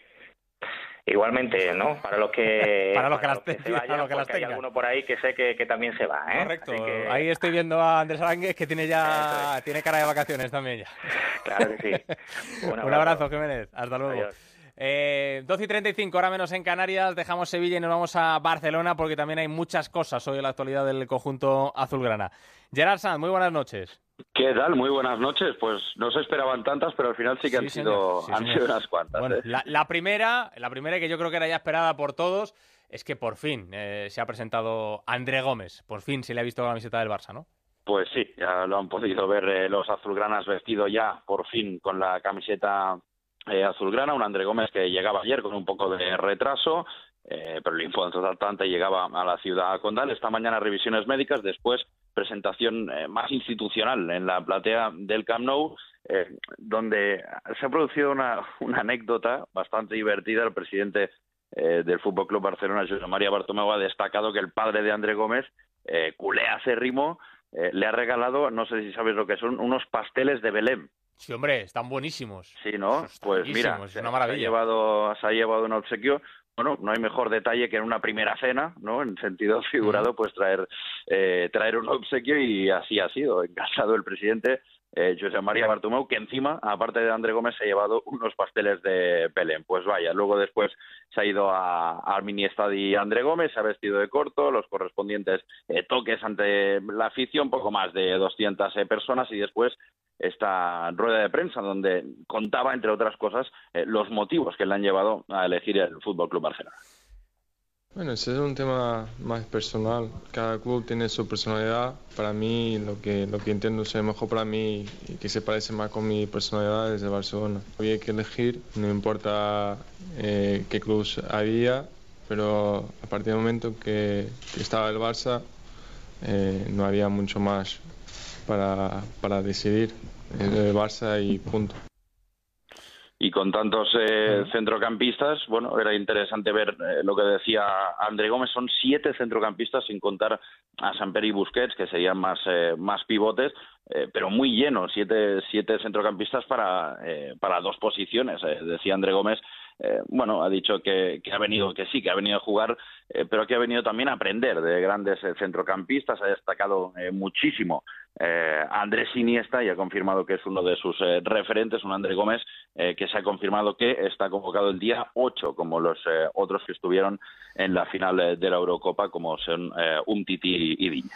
Igualmente, ¿no? Para los que, Para los que las se tengan, vayan, para los que las porque hay alguno por ahí que sé que, que también se va, ¿eh? Correcto. Que- Ahí estoy viendo a Andrés Aránguez que tiene ya tiene cara de vacaciones también ya. Claro que sí. Un Un abrazo, abrazo. Jiménez. Hasta luego. Adiós. Eh, 12 y 35, ahora menos en Canarias. Dejamos Sevilla y nos vamos a Barcelona porque también hay muchas cosas hoy en la actualidad del conjunto azulgrana. Gerard Sanz, muy buenas noches. ¿Qué tal? Muy buenas noches. Pues no se esperaban tantas, pero al final sí que Sí, han, sido, Sí, han sido unas cuantas. Bueno, ¿eh? la, la primera, la primera que yo creo que era ya esperada por todos es que por fin eh, se ha presentado André Gómez. Por fin se le ha visto la camiseta del Barça, ¿no? Pues sí, ya lo han podido ver eh, los azulgranas vestido ya por fin con la camiseta eh, azulgrana. Un André Gómez que llegaba ayer con un poco de retraso, eh, pero el importante llegaba a la ciudad condal. Esta mañana revisiones médicas, después presentación eh, más institucional en la platea del Camp Nou, eh, donde se ha producido una, anécdota bastante divertida. El presidente del Fútbol Club Barcelona, José María Bartomeu, ha destacado que el padre de André Gómez, eh, culé acérrimo, le ha regalado, no sé si sabes lo que son, unos pasteles de Belén. Sí, hombre, están buenísimos. Sí, ¿no? Pues mira, es se, ha llevado, se ha llevado un obsequio. Bueno, no hay mejor detalle que en una primera cena, ¿no? En sentido figurado, pues traer, eh, traer un obsequio y así ha sido. Encantado el presidente eh, José María Bartomeu, que encima, aparte de André Gómez, se ha llevado unos pasteles de Belén. Pues vaya, luego después se ha ido a- al mini estadio André Gómez, se ha vestido de corto, los correspondientes eh, toques ante la afición, poco más de 200 eh, personas y después esta rueda de prensa donde contaba, entre otras cosas, eh, los motivos que le han llevado a elegir el Fútbol Club Barcelona. Bueno, ese es un tema más personal. Cada club tiene su personalidad. Para mí, lo que, lo que entiendo ser mejor para mí y que se parece más con mi personalidad es el Barcelona. Había que elegir, no importa eh, qué club había, pero a partir del momento que, que estaba el Barça, eh, no había mucho más para, para decidir. El Barça y punto. Y con tantos eh, centrocampistas, bueno, era interesante ver eh, lo que decía André Gómez. Son siete centrocampistas, sin contar a Samper y Busquets, que serían más, eh, más pivotes, eh, pero muy llenos. Siete, siete centrocampistas para, eh, para dos posiciones. eh, decía André Gómez, eh, bueno, ha dicho que, que ha venido, que sí, que ha venido a jugar, pero que ha venido también a aprender de grandes eh, centrocampistas. Ha destacado eh, muchísimo eh, Andrés Iniesta y ha confirmado que es uno de sus eh, referentes, un André Gómez, eh, que se ha confirmado que está convocado el día 8, como los otros que estuvieron en la final de la Eurocopa, como son Umtiti y Diña.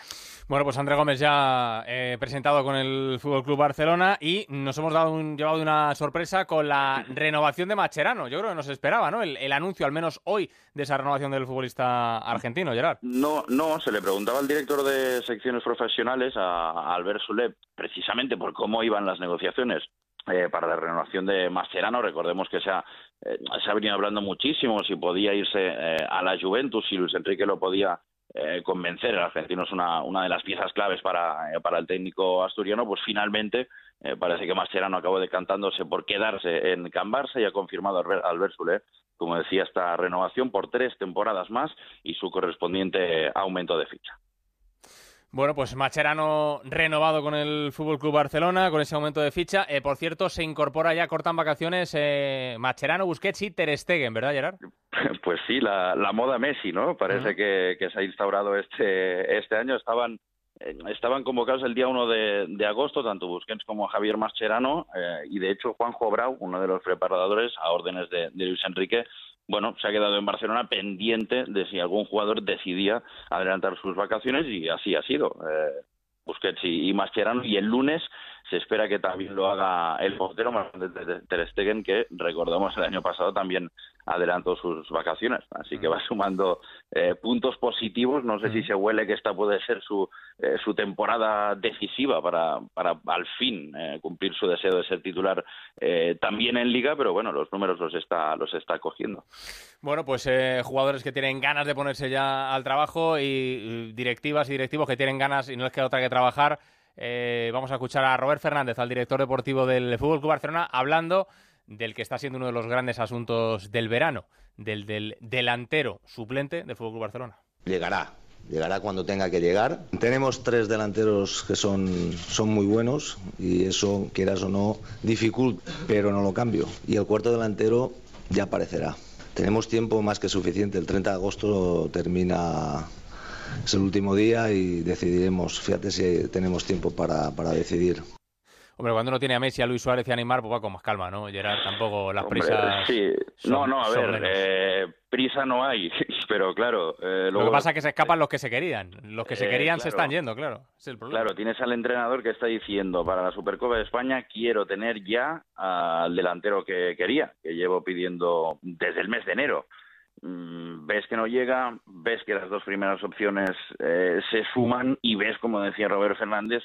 Bueno, pues André Gómez ya presentado con el Fútbol Club Barcelona y nos hemos dado un, llevado una sorpresa con la renovación de Macherano. Yo creo que no se esperaba, ¿no? El, el anuncio, al menos hoy, de esa renovación del futbolista argentino, Gerard. No, no, se le preguntaba al director de secciones profesionales, a, a Albert Soler, precisamente por cómo iban las negociaciones eh, para la renovación de Mascherano. Recordemos que se ha, eh, venido hablando muchísimo si podía irse eh, a la Juventus, si Luis Enrique lo podía convencer. El argentino es una, de las piezas claves para, para el técnico asturiano. Pues finalmente parece que Mascherano acabó decantándose por quedarse en Can Barça y ha confirmado Albert Soler, como decía, esta renovación por tres temporadas más y su correspondiente aumento de ficha. Bueno, pues Macherano renovado con el Fútbol Club Barcelona, con ese aumento de ficha. Eh, por cierto, se incorpora ya, cortan vacaciones, eh, Macherano, Busquets y Ter Stegen, ¿verdad, Gerard? Pues sí, la, la moda Messi, ¿no? Parece que, que se ha instaurado este, este año. Estaban, eh, estaban convocados el día 1 de, de agosto, tanto Busquets como Javier Mascherano, eh, y de hecho Juanjo Brau, uno de los preparadores, a órdenes de, de Luis Enrique, bueno, se ha quedado en Barcelona pendiente de si algún jugador decidía adelantar sus vacaciones y así ha sido. Eh, Busquets y, y Mascherano y el lunes se espera que también lo haga el portero Ter Stegen que recordamos el año pasado también adelantó sus vacaciones. Así que va sumando eh, puntos positivos. No sé si se huele que esta puede ser su eh, su temporada decisiva para para al fin eh, cumplir su deseo de ser titular eh, también en liga pero bueno los números los está los está cogiendo. Bueno, pues eh, jugadores que tienen ganas de ponerse ya al trabajo y directivas y directivos que tienen ganas y no les queda otra que trabajar. Eh, vamos a escuchar a Robert Fernández, al director deportivo del Fútbol Club Barcelona, hablando del que está siendo uno de los grandes asuntos del verano, del, del delantero suplente del Fútbol Club Barcelona. Llegará, llegará cuando tenga que llegar. Tenemos tres delanteros que son, son muy buenos y eso, quieras o no, dificulta, pero no lo cambio. Y el cuarto delantero ya aparecerá. tenemos tiempo más que suficiente. El 30 de agosto termina, es el último día y decidiremos. Fíjate si tenemos tiempo para, para decidir. Hombre, cuando uno tiene a Messi, a Luis Suárez y a Neymar, pues va con más calma, ¿no? Gerard, tampoco las Hombre, prisas. sí. son- no, no, a ver, eh, prisa no hay, pero claro. eh, Lo luego- que pasa es que se escapan los que se querían. Los que se Eh, querían se claro. están yendo, claro. Es el problema. Claro, tienes al entrenador que está diciendo para la Supercopa de España quiero tener ya al delantero que quería, que llevo pidiendo desde el mes de enero. Mm, Ves que no llega, ves que las dos primeras opciones eh, se suman y ves, como decía Robert Fernández,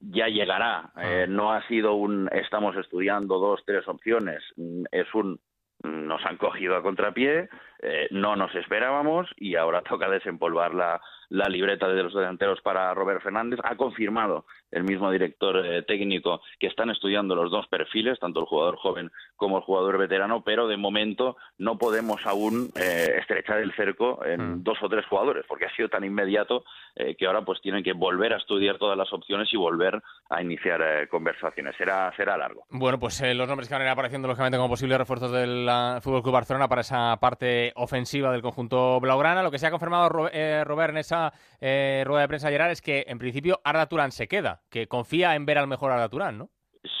ya llegará. Eh, no ha sido un estamos estudiando dos, tres opciones. Mm, Es un mm, nos han cogido a contrapié, eh, no nos esperábamos y ahora toca desempolvar la, la libreta de los delanteros para Robert Fernández. Ha confirmado el mismo director eh, técnico que están estudiando los dos perfiles, tanto el jugador joven como el jugador veterano, pero de momento no podemos aún eh, estrechar el cerco en dos o tres jugadores, porque ha sido tan inmediato eh, que ahora pues tienen que volver a estudiar todas las opciones y volver a iniciar eh, conversaciones. Será, será largo. Bueno, pues los nombres que van a ir apareciendo lógicamente como posibles refuerzos del ah, Fútbol Club Barcelona para esa parte ofensiva del conjunto blaugrana. Lo que se ha confirmado Ro- Robert en esa rueda de prensa Gerard es que en principio Arda Turán se queda, que confía en ver al mejor Arda Turán, ¿no?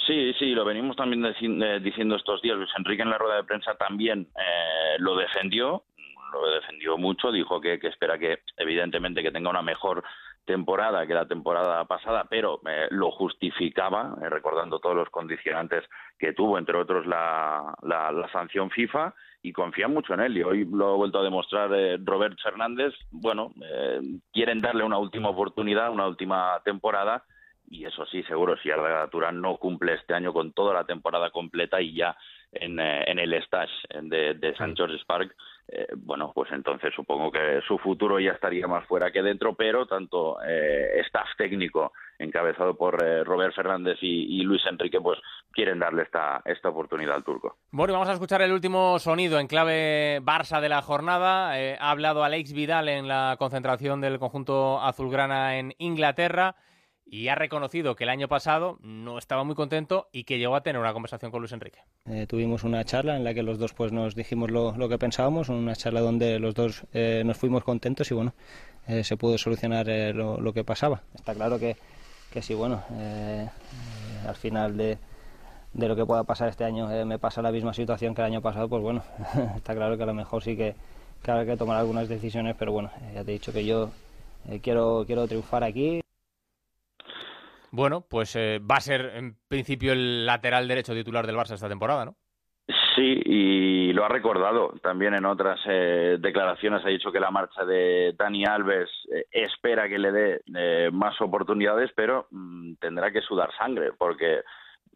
Sí, sí, lo venimos también eh, diciendo estos días. Luis Enrique en la rueda de prensa también eh, lo defendió, lo defendió mucho, dijo que, espera que, evidentemente, que tenga una mejor temporada que la temporada pasada, pero eh, lo justificaba, eh, recordando todos los condicionantes que tuvo, entre otros la, la, la sanción FIFA, y confía mucho en él. Y hoy lo ha vuelto a demostrar eh, Robert Fernández. Bueno, quieren darle una última oportunidad, una última temporada, y eso sí, seguro, si Arda Turán no cumple este año con toda la temporada completa y ya en, eh, en el stage de, de St. George's Park, eh, bueno, pues entonces supongo que su futuro ya estaría más fuera que dentro, pero tanto eh, staff técnico encabezado por eh, Robert Fernández y, y Luis Enrique, pues quieren darle esta, esta oportunidad al turco. Bueno, y vamos a escuchar el último sonido en clave Barça de la jornada. Ha hablado Alex Vidal en la concentración del conjunto azulgrana en Inglaterra y ha reconocido que el año pasado no estaba muy contento y que llegó a tener una conversación con Luis Enrique. Eh, tuvimos una charla en la que los dos pues nos dijimos lo, lo que pensábamos, una charla donde los dos eh, nos fuimos contentos y bueno, eh, se pudo solucionar eh, lo, lo que pasaba. Está claro que, que sí, bueno, al final de, de lo que pueda pasar este año me pasa la misma situación que el año pasado, pues bueno, está claro que a lo mejor sí que, que habrá que tomar algunas decisiones, pero bueno, ya te he dicho que yo quiero, quiero triunfar aquí. Bueno, pues eh, va a ser en principio el lateral derecho titular del Barça esta temporada, ¿no? Sí, y lo ha recordado también en otras eh, declaraciones. Ha dicho que la marcha de Dani Alves eh, espera que le dé eh, más oportunidades, pero mm, tendrá que sudar sangre, porque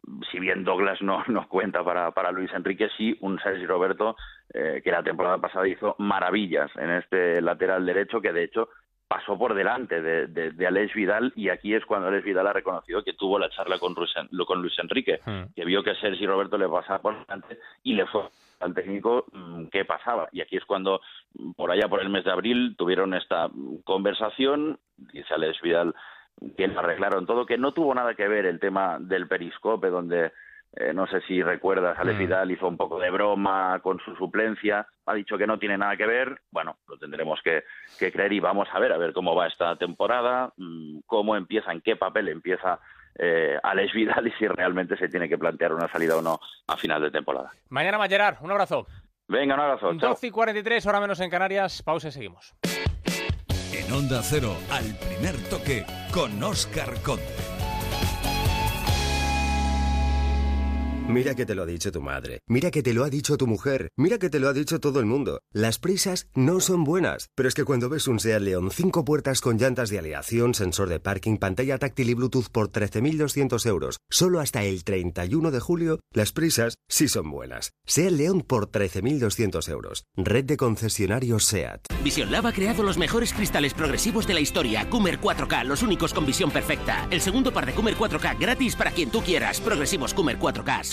mm, si bien Douglas no, cuenta para, para Luis Enrique, sí un Sergi Roberto eh, que la temporada pasada hizo maravillas en este lateral derecho, que de hecho pasó por delante de, de, de Alex Vidal y aquí es cuando Alex Vidal ha reconocido que tuvo la charla con, Luis, con Luis Enrique, que vio que Sergi Roberto le pasaba por delante y le fue al técnico mm, qué pasaba. Y aquí es cuando, mm, por allá por el mes de abril, tuvieron esta mm, conversación, dice Alex Vidal que lo arreglaron todo, que no tuvo nada que ver el tema del periscope, donde eh, no sé si recuerdas, Alex Mm. Vidal hizo un poco de broma con su suplencia, ha dicho que no tiene nada que ver, bueno, lo tendremos que, que creer y vamos a ver, a ver cómo va esta temporada, mm, cómo empieza, en qué papel empieza eh, Alex Vidal y si realmente se tiene que plantear una salida o no a final de temporada. Mañana más, Gerard. Un abrazo. Venga, un abrazo. Chao. 12 y 43, hora menos en Canarias. Pausa y seguimos. En Onda Cero, al primer toque, con Oscar Conde. Mira que te lo ha dicho tu madre. Mira que te lo ha dicho tu mujer. Mira que te lo ha dicho todo el mundo. Las prisas no son buenas. Pero es que cuando ves un Seat León, cinco puertas con llantas de aleación, sensor de parking, pantalla táctil y Bluetooth por 13.200 euros, solo hasta el 31 de julio, las prisas sí son buenas. Seat León por 13.200 euros. Red de concesionarios Seat. Vision Lab ha creado los mejores cristales progresivos de la historia. Coomer 4K, los únicos con visión perfecta. El segundo par de Coomer 4K gratis para quien tú quieras. Progresivos Coomer 4K,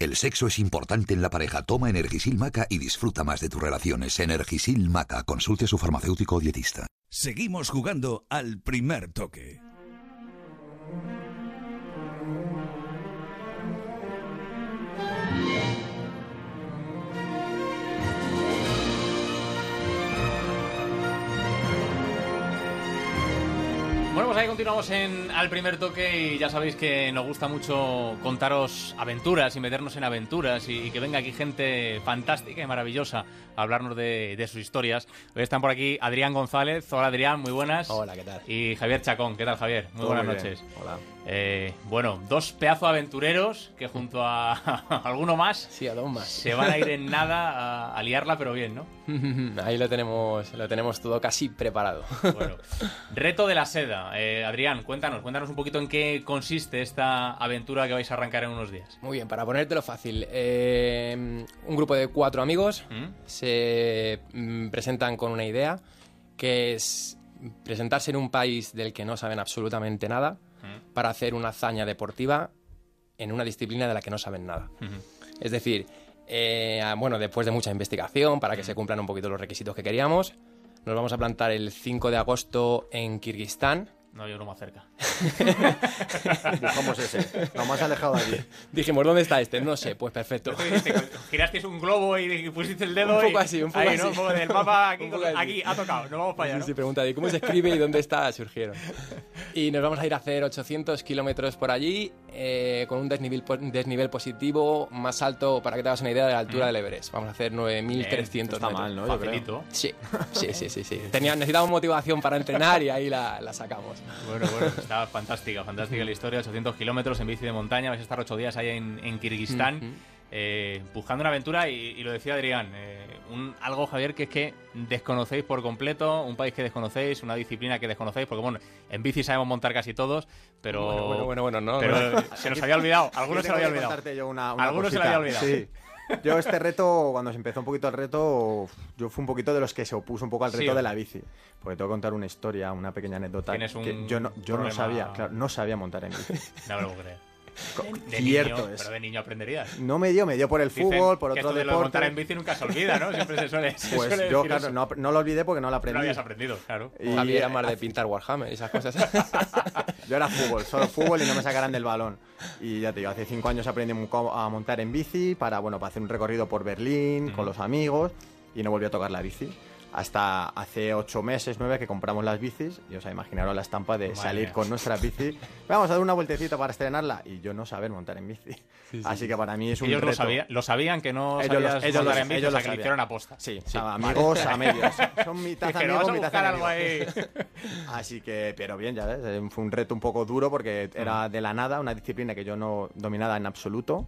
El sexo es importante en la pareja. Toma Energisil Maca y disfruta más de tus relaciones. Energisil Maca. Consulte a su farmacéutico o dietista. Seguimos jugando al primer toque. Bueno, pues ahí continuamos en Al Primer Toque y ya sabéis que nos gusta mucho contaros aventuras y meternos en aventuras y, y que venga aquí gente fantástica y maravillosa a hablarnos de, de sus historias. Hoy están por aquí Adrián González. Hola Adrián, muy buenas. Hola, ¿qué tal? Y Javier Chacón. ¿Qué tal Javier? Muy Todo buenas muy noches. Hola. Eh, bueno, dos pedazos aventureros que junto a, alguno más, sí, a más. se van a ir en nada a, a liarla, pero bien, ¿no? Ahí lo tenemos, lo tenemos todo casi preparado. Bueno, reto de la seda. Eh, Adrián, cuéntanos, cuéntanos un poquito en qué consiste esta aventura que vais a arrancar en unos días. Muy bien, para ponértelo fácil, eh, un grupo de cuatro amigos se mm, presentan con una idea que es presentarse en un país del que no saben absolutamente nada para hacer una hazaña deportiva en una disciplina de la que no saben nada. Es decir, eh, bueno, después de mucha investigación para que se cumplan un poquito los requisitos que queríamos, nos vamos a plantar el 5 de agosto en Kirguistán. No, yo no más cerca. Buscamos ese, lo más alejado de aquí. Dijimos, ¿dónde está este? No sé, pues perfecto. Girasteis un globo y pusiste el dedo Un poco y- así, un poco ahí, así. ¿no? Un poco del mapa aquí, Un poco así. aquí ha tocado, no vamos para allá, Sí, ¿no? sí, pregunta de cómo se escribe y dónde está, surgieron. Y nos vamos a ir a hacer 800 kilómetros por allí, eh, con un desnivel, desnivel positivo más alto, para que te hagas una idea de la altura Mm. del Everest. Vamos a hacer 9.300 está metros. mal, ¿no? Facilito. Sí, sí, sí, sí. sí. Tenía, necesitábamos motivación para entrenar y ahí la, la sacamos. Bueno, bueno, está fantástica, fantástica la historia. 800 kilómetros en bici de montaña, vais a estar ocho días ahí en, en Kirguistán. Eh, buscando una aventura y, y lo decía Adrián, eh, un, algo Javier que es que desconocéis por completo, un país que desconocéis, una disciplina que desconocéis, porque bueno, en bici sabemos montar casi todos, pero Bueno, bueno, bueno, bueno, no, pero no. se nos había olvidado, algunos se lo había olvidado. contarte yo una, una algunos se lo había olvidado. Sí. Yo este reto, cuando se empezó un poquito el reto, yo fui un poquito de los que se opuso un poco al reto de la bici. Porque tengo que contar una historia, una pequeña anécdota. Un que yo no, yo no sabía, claro, no sabía montar en bici. No me lo puedo creer. Co- De Cierto niño, es. pero de niño aprenderías. No me dio, me dio por el Dicen fútbol, por que otro esto de deporte. montar en bici nunca se olvida, ¿no? Siempre se suele, se Pues suele yo, decir claro, eso. no, no lo olvidé porque no lo No aprendí. lo habías aprendido, claro. Y, Javier era más de pintar Warhammer y esas cosas. Yo era fútbol, solo fútbol y no me sacaran del balón. Y ya te digo, hace cinco años aprendí a montar en bici para, bueno, para hacer un recorrido por Berlín con los amigos y no volví a tocar la bici. Hasta hace ocho meses, nueve, que compramos las bicis y os imaginaron la estampa de Madre salir mía. con nuestra bici. Vamos a dar una vueltecita para estrenarla y yo no saber montar en bici. sí, Así sí. que para mí es un Ellos lo, sabía- lo sabían que no Ellos lo- sabías ellos montar lo- en bici, ellos o sea, que lo hicieron aposta. Sí, Sí, sea, amigos a medios. Son mitad amigos, "Vamos a mitad algo enemigo". Así que, pero bien, ya ves, fue un reto un poco duro porque era de la nada, una disciplina que yo no dominaba en absoluto.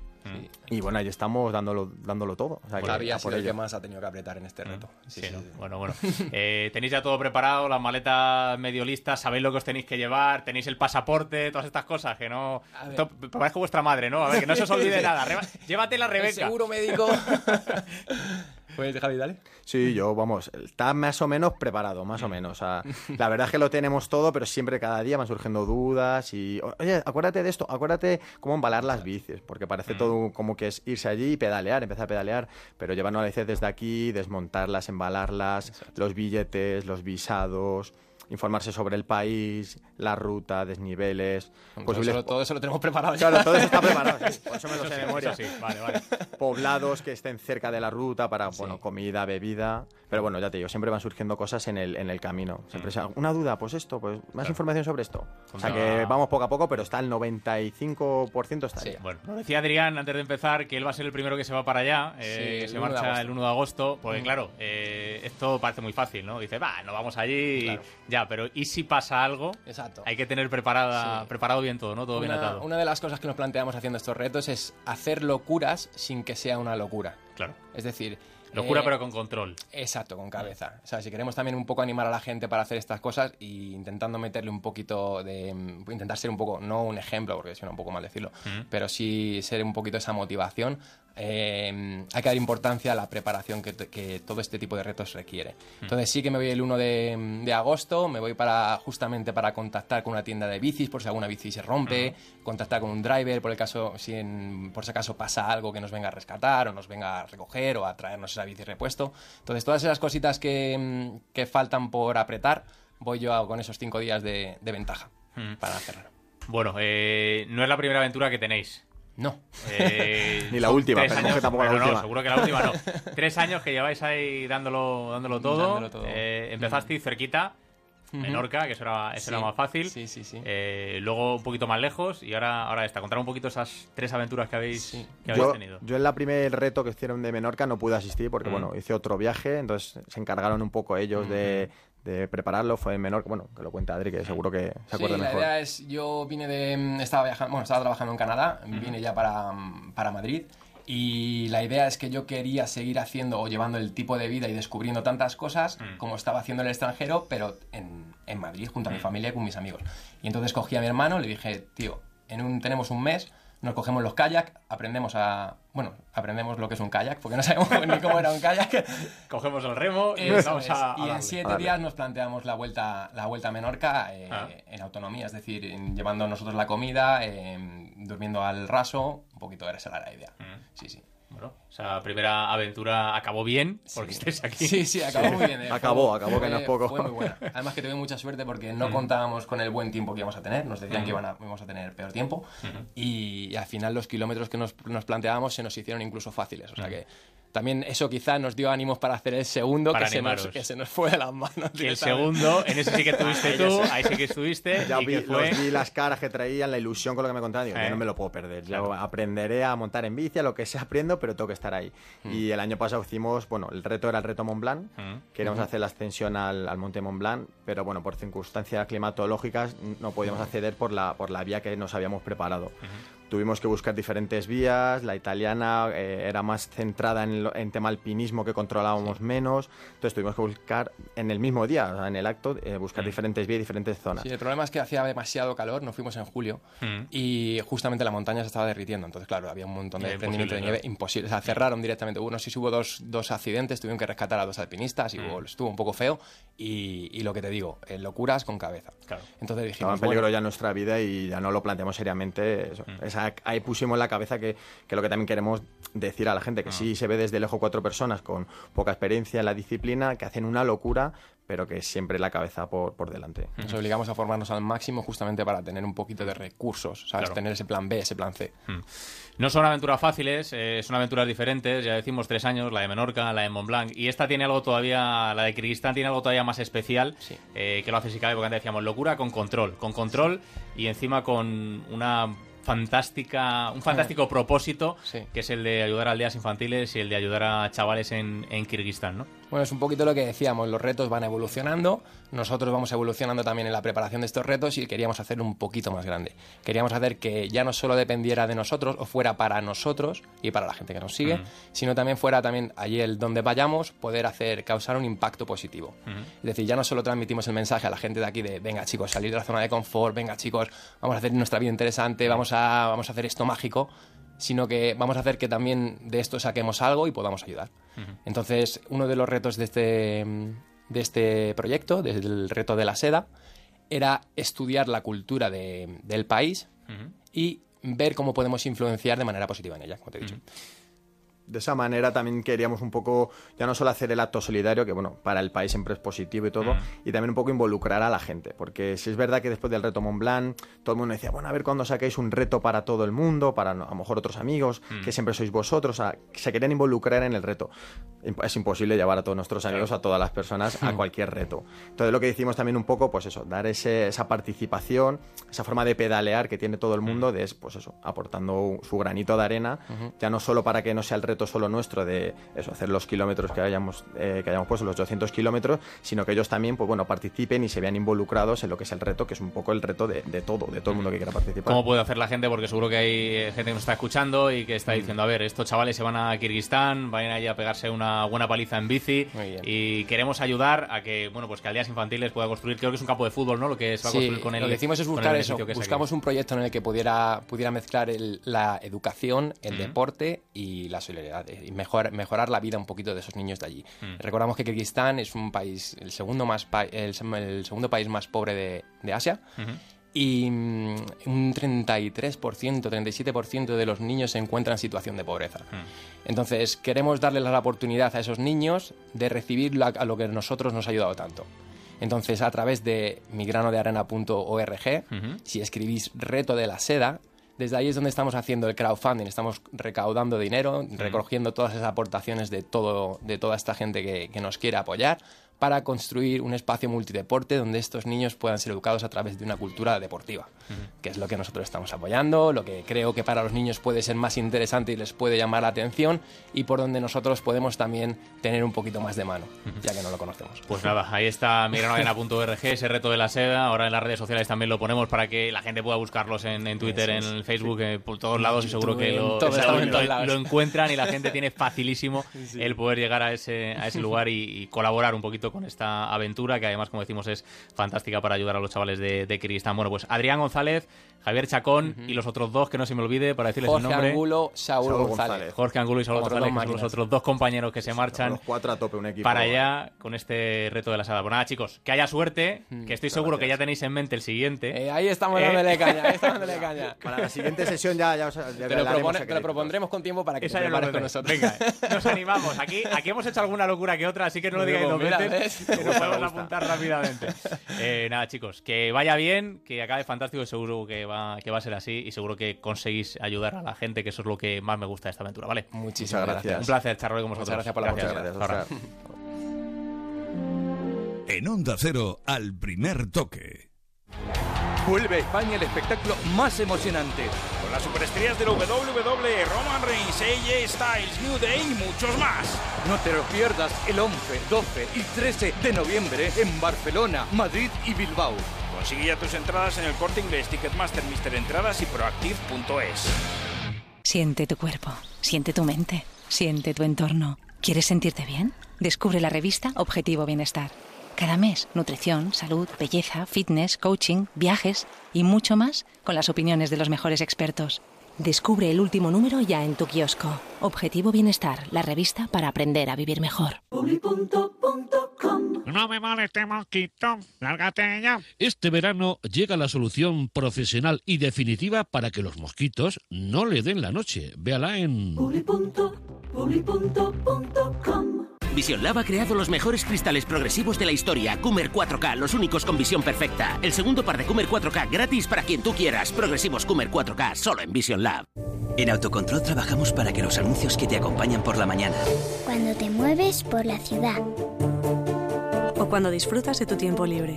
Y bueno, ahí estamos dándolo, dándolo todo. O sea, que por sido el que más ha tenido que apretar en este reto. Sí, Sí, sí, ¿no? sí. Bueno, bueno. Eh, tenéis ya todo preparado, las maletas medio listas, sabéis lo que os tenéis que llevar, tenéis el pasaporte, todas estas cosas, que no... Esto parezco vuestra madre, ¿no? A ver, que no se os olvide nada. Llévatela, El Rebeca. seguro médico. pues Javi, dale. Sí, yo, vamos, está más o menos preparado, más o menos. O sea, la verdad es que lo tenemos todo, pero siempre cada día van surgiendo dudas y, oye, acuérdate de esto, acuérdate cómo embalar las bicis, porque parece todo como que es irse allí y pedalear, empezar a pedalear, pero llevarnos a veces desde aquí, desmontarlas, embalarlas, los billetes, los visados, informarse sobre el país, la ruta, desniveles, Todo eso, todo eso lo tenemos preparado ya. Claro, todo eso está preparado, sí, por eso me lo sé de sí, memoria. eso sí, vale, vale. Poblados que estén cerca de la ruta para, bueno, comida, bebida. Pero bueno, ya te digo, siempre van surgiendo cosas en el, en el camino. Siempre Mm. sea, una duda, pues esto, pues más información sobre esto. O sea No. que vamos poco a poco, pero está el 95% está ahí. Bueno, nos decía Adrián antes de empezar que él va a ser el primero que se va para allá, eh, Sí, que el se 1 de marcha el 1 de agosto, Mm. claro, eh, esto parece muy fácil, ¿no? Dice, va, nos vamos allí, y ya, pero ¿y si pasa algo? Exacto. Hay que tener preparada, Sí. preparado bien todo, ¿no? Todo bien atado. una de las cosas que nos planteamos haciendo estos retos es hacer locuras sin que sea una locura. Claro. Es decir... Locura eh, pero con control. Exacto, con cabeza. O sea, si queremos también un poco animar a la gente para hacer estas cosas y intentando meterle un poquito de... mm, Intentar ser un poco, no un ejemplo, porque suena un poco mal decirlo, Mm. pero sí ser un poquito esa motivación, eh, hay que dar importancia a la preparación que, que, todo este tipo de retos requiere. Entonces sí que me voy el 1 de, de, agosto, me voy para justamente para contactar con una tienda de bicis por si alguna bici se rompe, contactar con un driver por el caso si en, por si acaso pasa algo que nos venga a rescatar o nos venga a recoger o a traernos esa bici repuesto. Entonces todas esas cositas que, que faltan por apretar, voy yo con esos cinco días de, de ventaja para cerrar. Bueno, eh, no es la primera aventura que tenéis. No. Eh, Ni la última, pero años, que tampoco la no, última. seguro que la última no. Tres años que lleváis ahí dándolo, dándolo todo. Dándolo todo. Eh, empezasteis cerquita, Menorca, que eso era, eso Sí. era más fácil. Sí, sí, sí. Eh, luego un poquito más lejos y ahora, ahora esta. Contar un poquito esas tres aventuras que habéis, que habéis Yo, tenido. yo en la primer reto que hicieron de Menorca no pude asistir porque, Mm. bueno, hice otro viaje, entonces se encargaron un poco ellos de, de prepararlo. Fue en Menorca, bueno, que lo cuenta Adri, que seguro que se acuerda sí, la mejor. idea es, yo vine de, mm, estaba viajando, bueno, estaba trabajando en Canadá, vine ya para, mm, para Madrid y la idea es que yo quería seguir haciendo o llevando el tipo de vida y descubriendo tantas cosas como estaba haciendo en el extranjero, pero en, en Madrid junto a mi familia y con mis amigos. Y entonces cogí a mi hermano, le dije, tío, en un, tenemos un mes, nos cogemos los kayak, aprendemos a, bueno, aprendemos lo que es un kayak, porque no sabemos ni cómo era un kayak. Cogemos el remo y Eso vamos es. a, a Y en siete días nos planteamos la vuelta, la vuelta a Menorca eh, Ah. en autonomía, es decir, en- llevando nosotros la comida, eh, durmiendo al raso, un poquito esa era la idea. Sí, sí. Bueno, esa primera aventura acabó bien, porque estáis aquí. Sí, sí, acabó muy bien. eh. Acabó, Fue- acabó, que no es poco. Fue muy buena. Además que tuve mucha suerte porque no Mm. contábamos con el buen tiempo que íbamos a tener. Nos decían Mm. que iban a- íbamos a tener peor tiempo. Y, y al final los kilómetros que nos, nos planteábamos se nos hicieron incluso fáciles. O sea Mm. que también eso quizá nos dio ánimos para hacer el segundo que se, nos, que se nos fue de las manos. Y el segundo, en ese sí que estuviste tú, ahí sí que estuviste. Ya y vi, que fue... los vi las caras que traían, la ilusión con lo que me contaban. Digo, Eh. yo no me lo puedo perder. Yo aprenderé a montar en bici, a lo que sea aprendo, pero tengo que estar ahí. Mm. Y el año pasado hicimos, bueno, el reto era el reto Mont Blanc. Queríamos Ujú. hacer la ascensión al, al Monte Mont Blanc, pero bueno, por circunstancias climatológicas no podíamos acceder por la, por la vía que nos habíamos preparado. Tuvimos que buscar diferentes vías, la italiana eh, era más centrada en, lo- en tema alpinismo que controlábamos menos, entonces tuvimos que buscar en el mismo día, o sea, en el acto, eh, buscar diferentes vías y diferentes zonas. Sí, el problema es que hacía demasiado calor, nos fuimos en julio Mm. y justamente la montaña se estaba derritiendo, entonces claro, había un montón de desprendimiento de nieve, imposible, o sea, cerraron directamente, hubo, no sé si hubo dos, dos accidentes, tuvieron que rescatar a dos alpinistas y Mm. hubo- estuvo un poco feo y, y lo que te digo, eh, locuras con cabeza. Entonces Estaba dijimos, en peligro bueno, ya nuestra vida y ya no lo planteamos seriamente. eso. Mm. Esa- ahí pusimos en la cabeza que, que lo que también queremos decir a la gente, que Ah. sí se ve desde lejos cuatro personas con poca experiencia en la disciplina, que hacen una locura, pero que siempre la cabeza por, por delante. nos obligamos a formarnos al máximo justamente para tener un poquito de recursos, ¿sabes? Claro. Tener ese plan B, ese plan C. No son aventuras fáciles, eh, son aventuras diferentes, ya decimos tres años, la de Menorca, la de Mont Blanc, y esta tiene algo todavía, la de Kirguistán tiene algo todavía más especial, eh, que lo hace si cabe, porque antes decíamos locura con control, con control y encima con una fantástica, un fantástico propósito, que es el de ayudar a aldeas infantiles y el de ayudar a chavales en, en Kirguistán, ¿no? Bueno, es un poquito lo que decíamos, los retos van evolucionando, nosotros vamos evolucionando también en la preparación de estos retos y queríamos hacerlo un poquito más grande. Queríamos hacer que ya no solo dependiera de nosotros o fuera para nosotros y para la gente que nos sigue, sino también fuera también allí el donde vayamos poder hacer causar un impacto positivo. Es decir, ya no solo transmitimos el mensaje a la gente de aquí de, venga chicos, salir de la zona de confort, venga chicos, vamos a hacer nuestra vida interesante, vamos a, vamos a hacer esto mágico, sino que vamos a hacer que también de esto saquemos algo y podamos ayudar. Entonces, uno de los retos de este, de este proyecto, del reto de la seda, era estudiar la cultura de- del país y ver cómo podemos influenciar de manera positiva en ella, como te he dicho. De esa manera también queríamos un poco, ya no solo hacer el acto solidario, que bueno, para el país siempre es positivo y todo, Mm. y también un poco involucrar a la gente, porque si es verdad que después del reto Mont Blanc, todo el mundo decía, bueno, a ver cuándo saquéis un reto para todo el mundo, para a lo mejor otros amigos, Mm. que siempre sois vosotros, o sea, que se querían involucrar en el reto. Es imposible llevar a todos nuestros amigos, a todas las personas, a cualquier reto. Entonces lo que hicimos también un poco, pues eso, dar ese- esa participación, esa forma de pedalear que tiene todo el mundo, de, pues eso, aportando su granito de arena, ya no solo para que no sea el reto reto solo nuestro de eso, hacer los kilómetros que hayamos, eh, que hayamos puesto, los 200 kilómetros, sino que ellos también pues bueno, participen y se vean involucrados en lo que es el reto, que es un poco el reto de, de todo, de todo el mundo que quiera participar. ¿Cómo puede hacer la gente? Porque seguro que hay gente que nos está escuchando y que Mm. está diciendo, a ver, estos chavales se van a Kirguistán, van a ir a pegarse una buena paliza en bici y queremos ayudar a que, bueno, pues que aldeas infantiles pueda construir, creo que es un campo de fútbol, ¿no? Lo que se va a Sí, construir con el lo que hicimos es buscar eso. Buscamos un proyecto en el que pudiera, pudiera mezclar el- la educación, el deporte y la solidaridad eh, mejor, mejorar la vida un poquito de esos niños de allí. Mm. Recordamos que Kirguistán es un país, el segundo, más pa- el, se- el segundo país más pobre de, de Asia. Y mm, un 33%, 37% de los niños se encuentran en situación de pobreza. Entonces, queremos darles la oportunidad a esos niños de recibir la- a lo que nosotros nos ha ayudado tanto. Entonces, a través de migranodearena.org, Ujú. si escribís reto de la seda, desde ahí es donde estamos haciendo el crowdfunding, estamos recaudando dinero, recogiendo todas esas aportaciones de, todo, de toda esta gente que, que nos quiere apoyar para construir un espacio multideporte donde estos niños puedan ser educados a través de una cultura deportiva, que es lo que nosotros estamos apoyando, lo que creo que para los niños puede ser más interesante y les puede llamar la atención y por donde nosotros podemos también tener un poquito más de mano, ya que no lo conocemos. Pues nada, ahí está migranoarena.org, ese reto de la seda. Ahora en las redes sociales también lo ponemos para que la gente pueda buscarlos en, en Twitter, Eso en es. Facebook, eh, por todos lados y seguro que En lo, todo, lo- en lo- lo encuentran y la gente tiene facilísimo el poder llegar a ese, a ese lugar y, y colaborar un poquito con esta aventura que además, como decimos, es fantástica para ayudar a los chavales de, de Kirguistán. Bueno, pues Adrián González, Javier Chacón y los otros dos, que no se me olvide para decirles Jorge el nombre. Angulo, Saúl, Saúl González. González. Jorge Angulo y Saúl Otros González, que son los otros dos compañeros que se marchan Los cuatro a tope, un equipo. para allá con este reto de la sada. Pues nada, chicos, que haya suerte, que estoy seguro que ya tenéis en mente el siguiente. Mm, Eh, ahí estamos Eh. dándole caña, ahí estamos dándole caña. Para la siguiente sesión ya, ya, os- ya Te lo, propone- te lo propondremos con tiempo para que Esa te prepares con nosotros. Venga, nos animamos. Aquí, aquí hemos hecho alguna locura que otra, así que no lo digáis dos veces, que nos podemos apuntar rápidamente. Eh, nada, chicos, que vaya bien, que acabe fantástico y seguro que va, que va a ser así y seguro que conseguís ayudar a la gente, que eso es lo que más me gusta de esta aventura, ¿vale? Muchísimas Muchas gracias. Un placer charlar con Muchas vosotros. gracias por la Muchas gracias. En Onda Cero, al primer toque. Vuelve a España el espectáculo más emocionante. Las superestrellas del WWE, Roman Reigns, AJ Styles, New Day y muchos más. No te lo pierdas el 11, 12 y 13 de noviembre en Barcelona, Madrid y Bilbao. Consigue ya tus entradas en el Corte Inglés, Ticketmaster, Mister Entradas y Proactive.es. Siente tu cuerpo, siente tu mente, siente tu entorno. ¿Quieres sentirte bien? Descubre la revista Objetivo Bienestar. Cada mes, nutrición, salud, belleza, fitness, coaching, viajes y mucho más con las opiniones de los mejores expertos. Descubre el último número ya en tu kiosco. Objetivo Bienestar, la revista para aprender a vivir mejor. No me vale este mosquito. Lárgate ya. Este verano llega la solución profesional y definitiva para que los mosquitos no le den la noche. Véala en... Vision Lab ha creado los mejores cristales progresivos de la historia. Coomer 4K, los únicos con visión perfecta. El segundo par de Coomer 4K gratis para quien tú quieras. Progresivos Coomer 4K, solo en Vision Lab. En Autocontrol trabajamos para que los anuncios que te acompañan por la mañana Cuando te mueves por la ciudad. O cuando disfrutas de tu tiempo libre.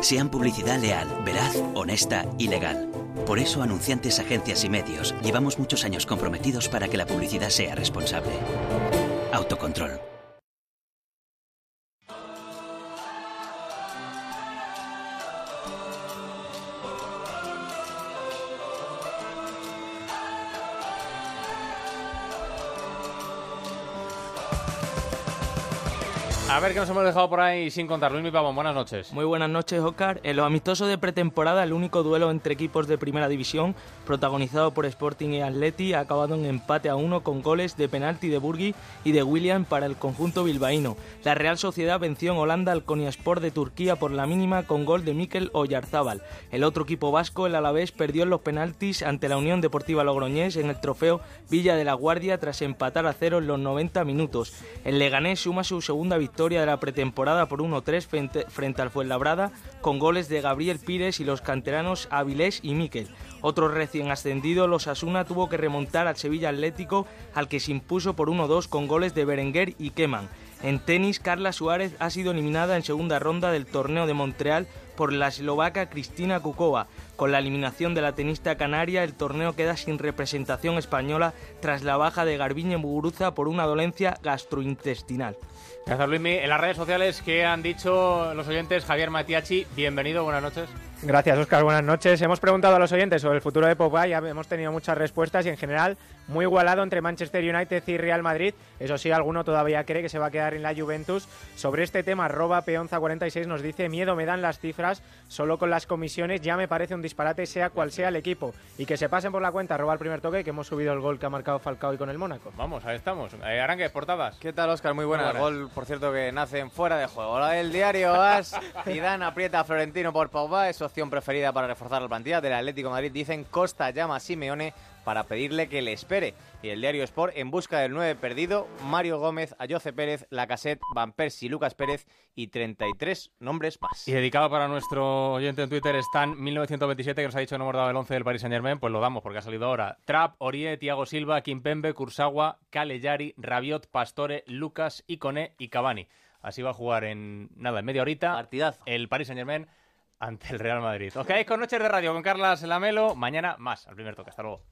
sean publicidad leal, veraz, honesta y legal. Por eso, anunciantes, agencias y medios, llevamos muchos años comprometidos para que la publicidad sea responsable. Autocontrol. A ver qué nos hemos dejado por ahí sin contar. Luis Mi Pavón, buenas noches. Muy buenas noches, Oscar. En los amistosos de pretemporada, el único duelo entre equipos de primera división, protagonizado por Sporting y Atleti, ha acabado en empate a uno con goles de penalti de Burgui y de William para el conjunto bilbaíno. La Real Sociedad venció en Holanda al Konyaspor de Turquía por la mínima con gol de Mikel Oyarzábal. El otro equipo vasco, el Alavés, perdió en los penaltis ante la Unión Deportiva Logroñés en el trofeo Villa de la Guardia tras empatar a cero en los 90 minutos. El Leganés suma su segunda victoria de la pretemporada por 1-3 frente, frente al Fuenlabrada con goles de Gabriel Pires y los canteranos Avilés y Miquel. Otro recién ascendido, los Asuna, tuvo que remontar al Sevilla Atlético, al que se impuso por 1-2 con goles de Berenguer y Keman. En tenis, Carla Suárez ha sido eliminada en segunda ronda del torneo de Montreal por la eslovaca Cristina Kukova. Con la eliminación de la tenista canaria, el torneo queda sin representación española tras la baja de Garbiñe Muguruza por una dolencia gastrointestinal. Gracias, Luismi. En las redes sociales, ¿qué han dicho los oyentes? Javier Matiachi, bienvenido, buenas noches. Gracias, Oscar. Buenas noches. Hemos preguntado a los oyentes sobre el futuro de Pogba y hemos tenido muchas respuestas y en general muy igualado entre Manchester United y Real Madrid. Eso sí, alguno todavía cree que se va a quedar en la Juventus. Sobre este tema, arroba peonza46 nos dice, miedo me dan las cifras, solo con las comisiones ya me parece un disparate sea cual sea el equipo. Y que se pasen por la cuenta, arroba el primer toque, que hemos subido el gol que ha marcado Falcao y con el Mónaco. Vamos, ahí estamos. Eh, Arangue, portadas. ¿Qué tal, Oscar? Muy buena. Gol, por cierto, que nacen fuera de juego. El diario As, Zidane aprieta a Florentino por Pogba, es opción preferida para reforzar la plantilla del Atlético de Madrid. Dicen Costa llama a Simeone para pedirle que le espere. Y el diario Sport en busca del 9 perdido, Mario Gómez, Ayoce Pérez, Lacasette, Van Persie, Lucas Pérez y 33 nombres más. Y dedicado para nuestro oyente en Twitter, Stan 1927, que nos ha dicho que no hemos dado el 11 del Paris Saint Germain, pues lo damos porque ha salido ahora. Trap, Orie, Tiago Silva, Kimpembe, Kursawa, Calellari, Rabiot, Pastore, Lucas, Iconé y Cavani. Así va a jugar en nada, en media horita. Partidazo. El Paris Saint Germain ante el Real Madrid. Os quedáis con Noches de Radio con Carlas Lamelo. Mañana más, al primer toque. Hasta luego.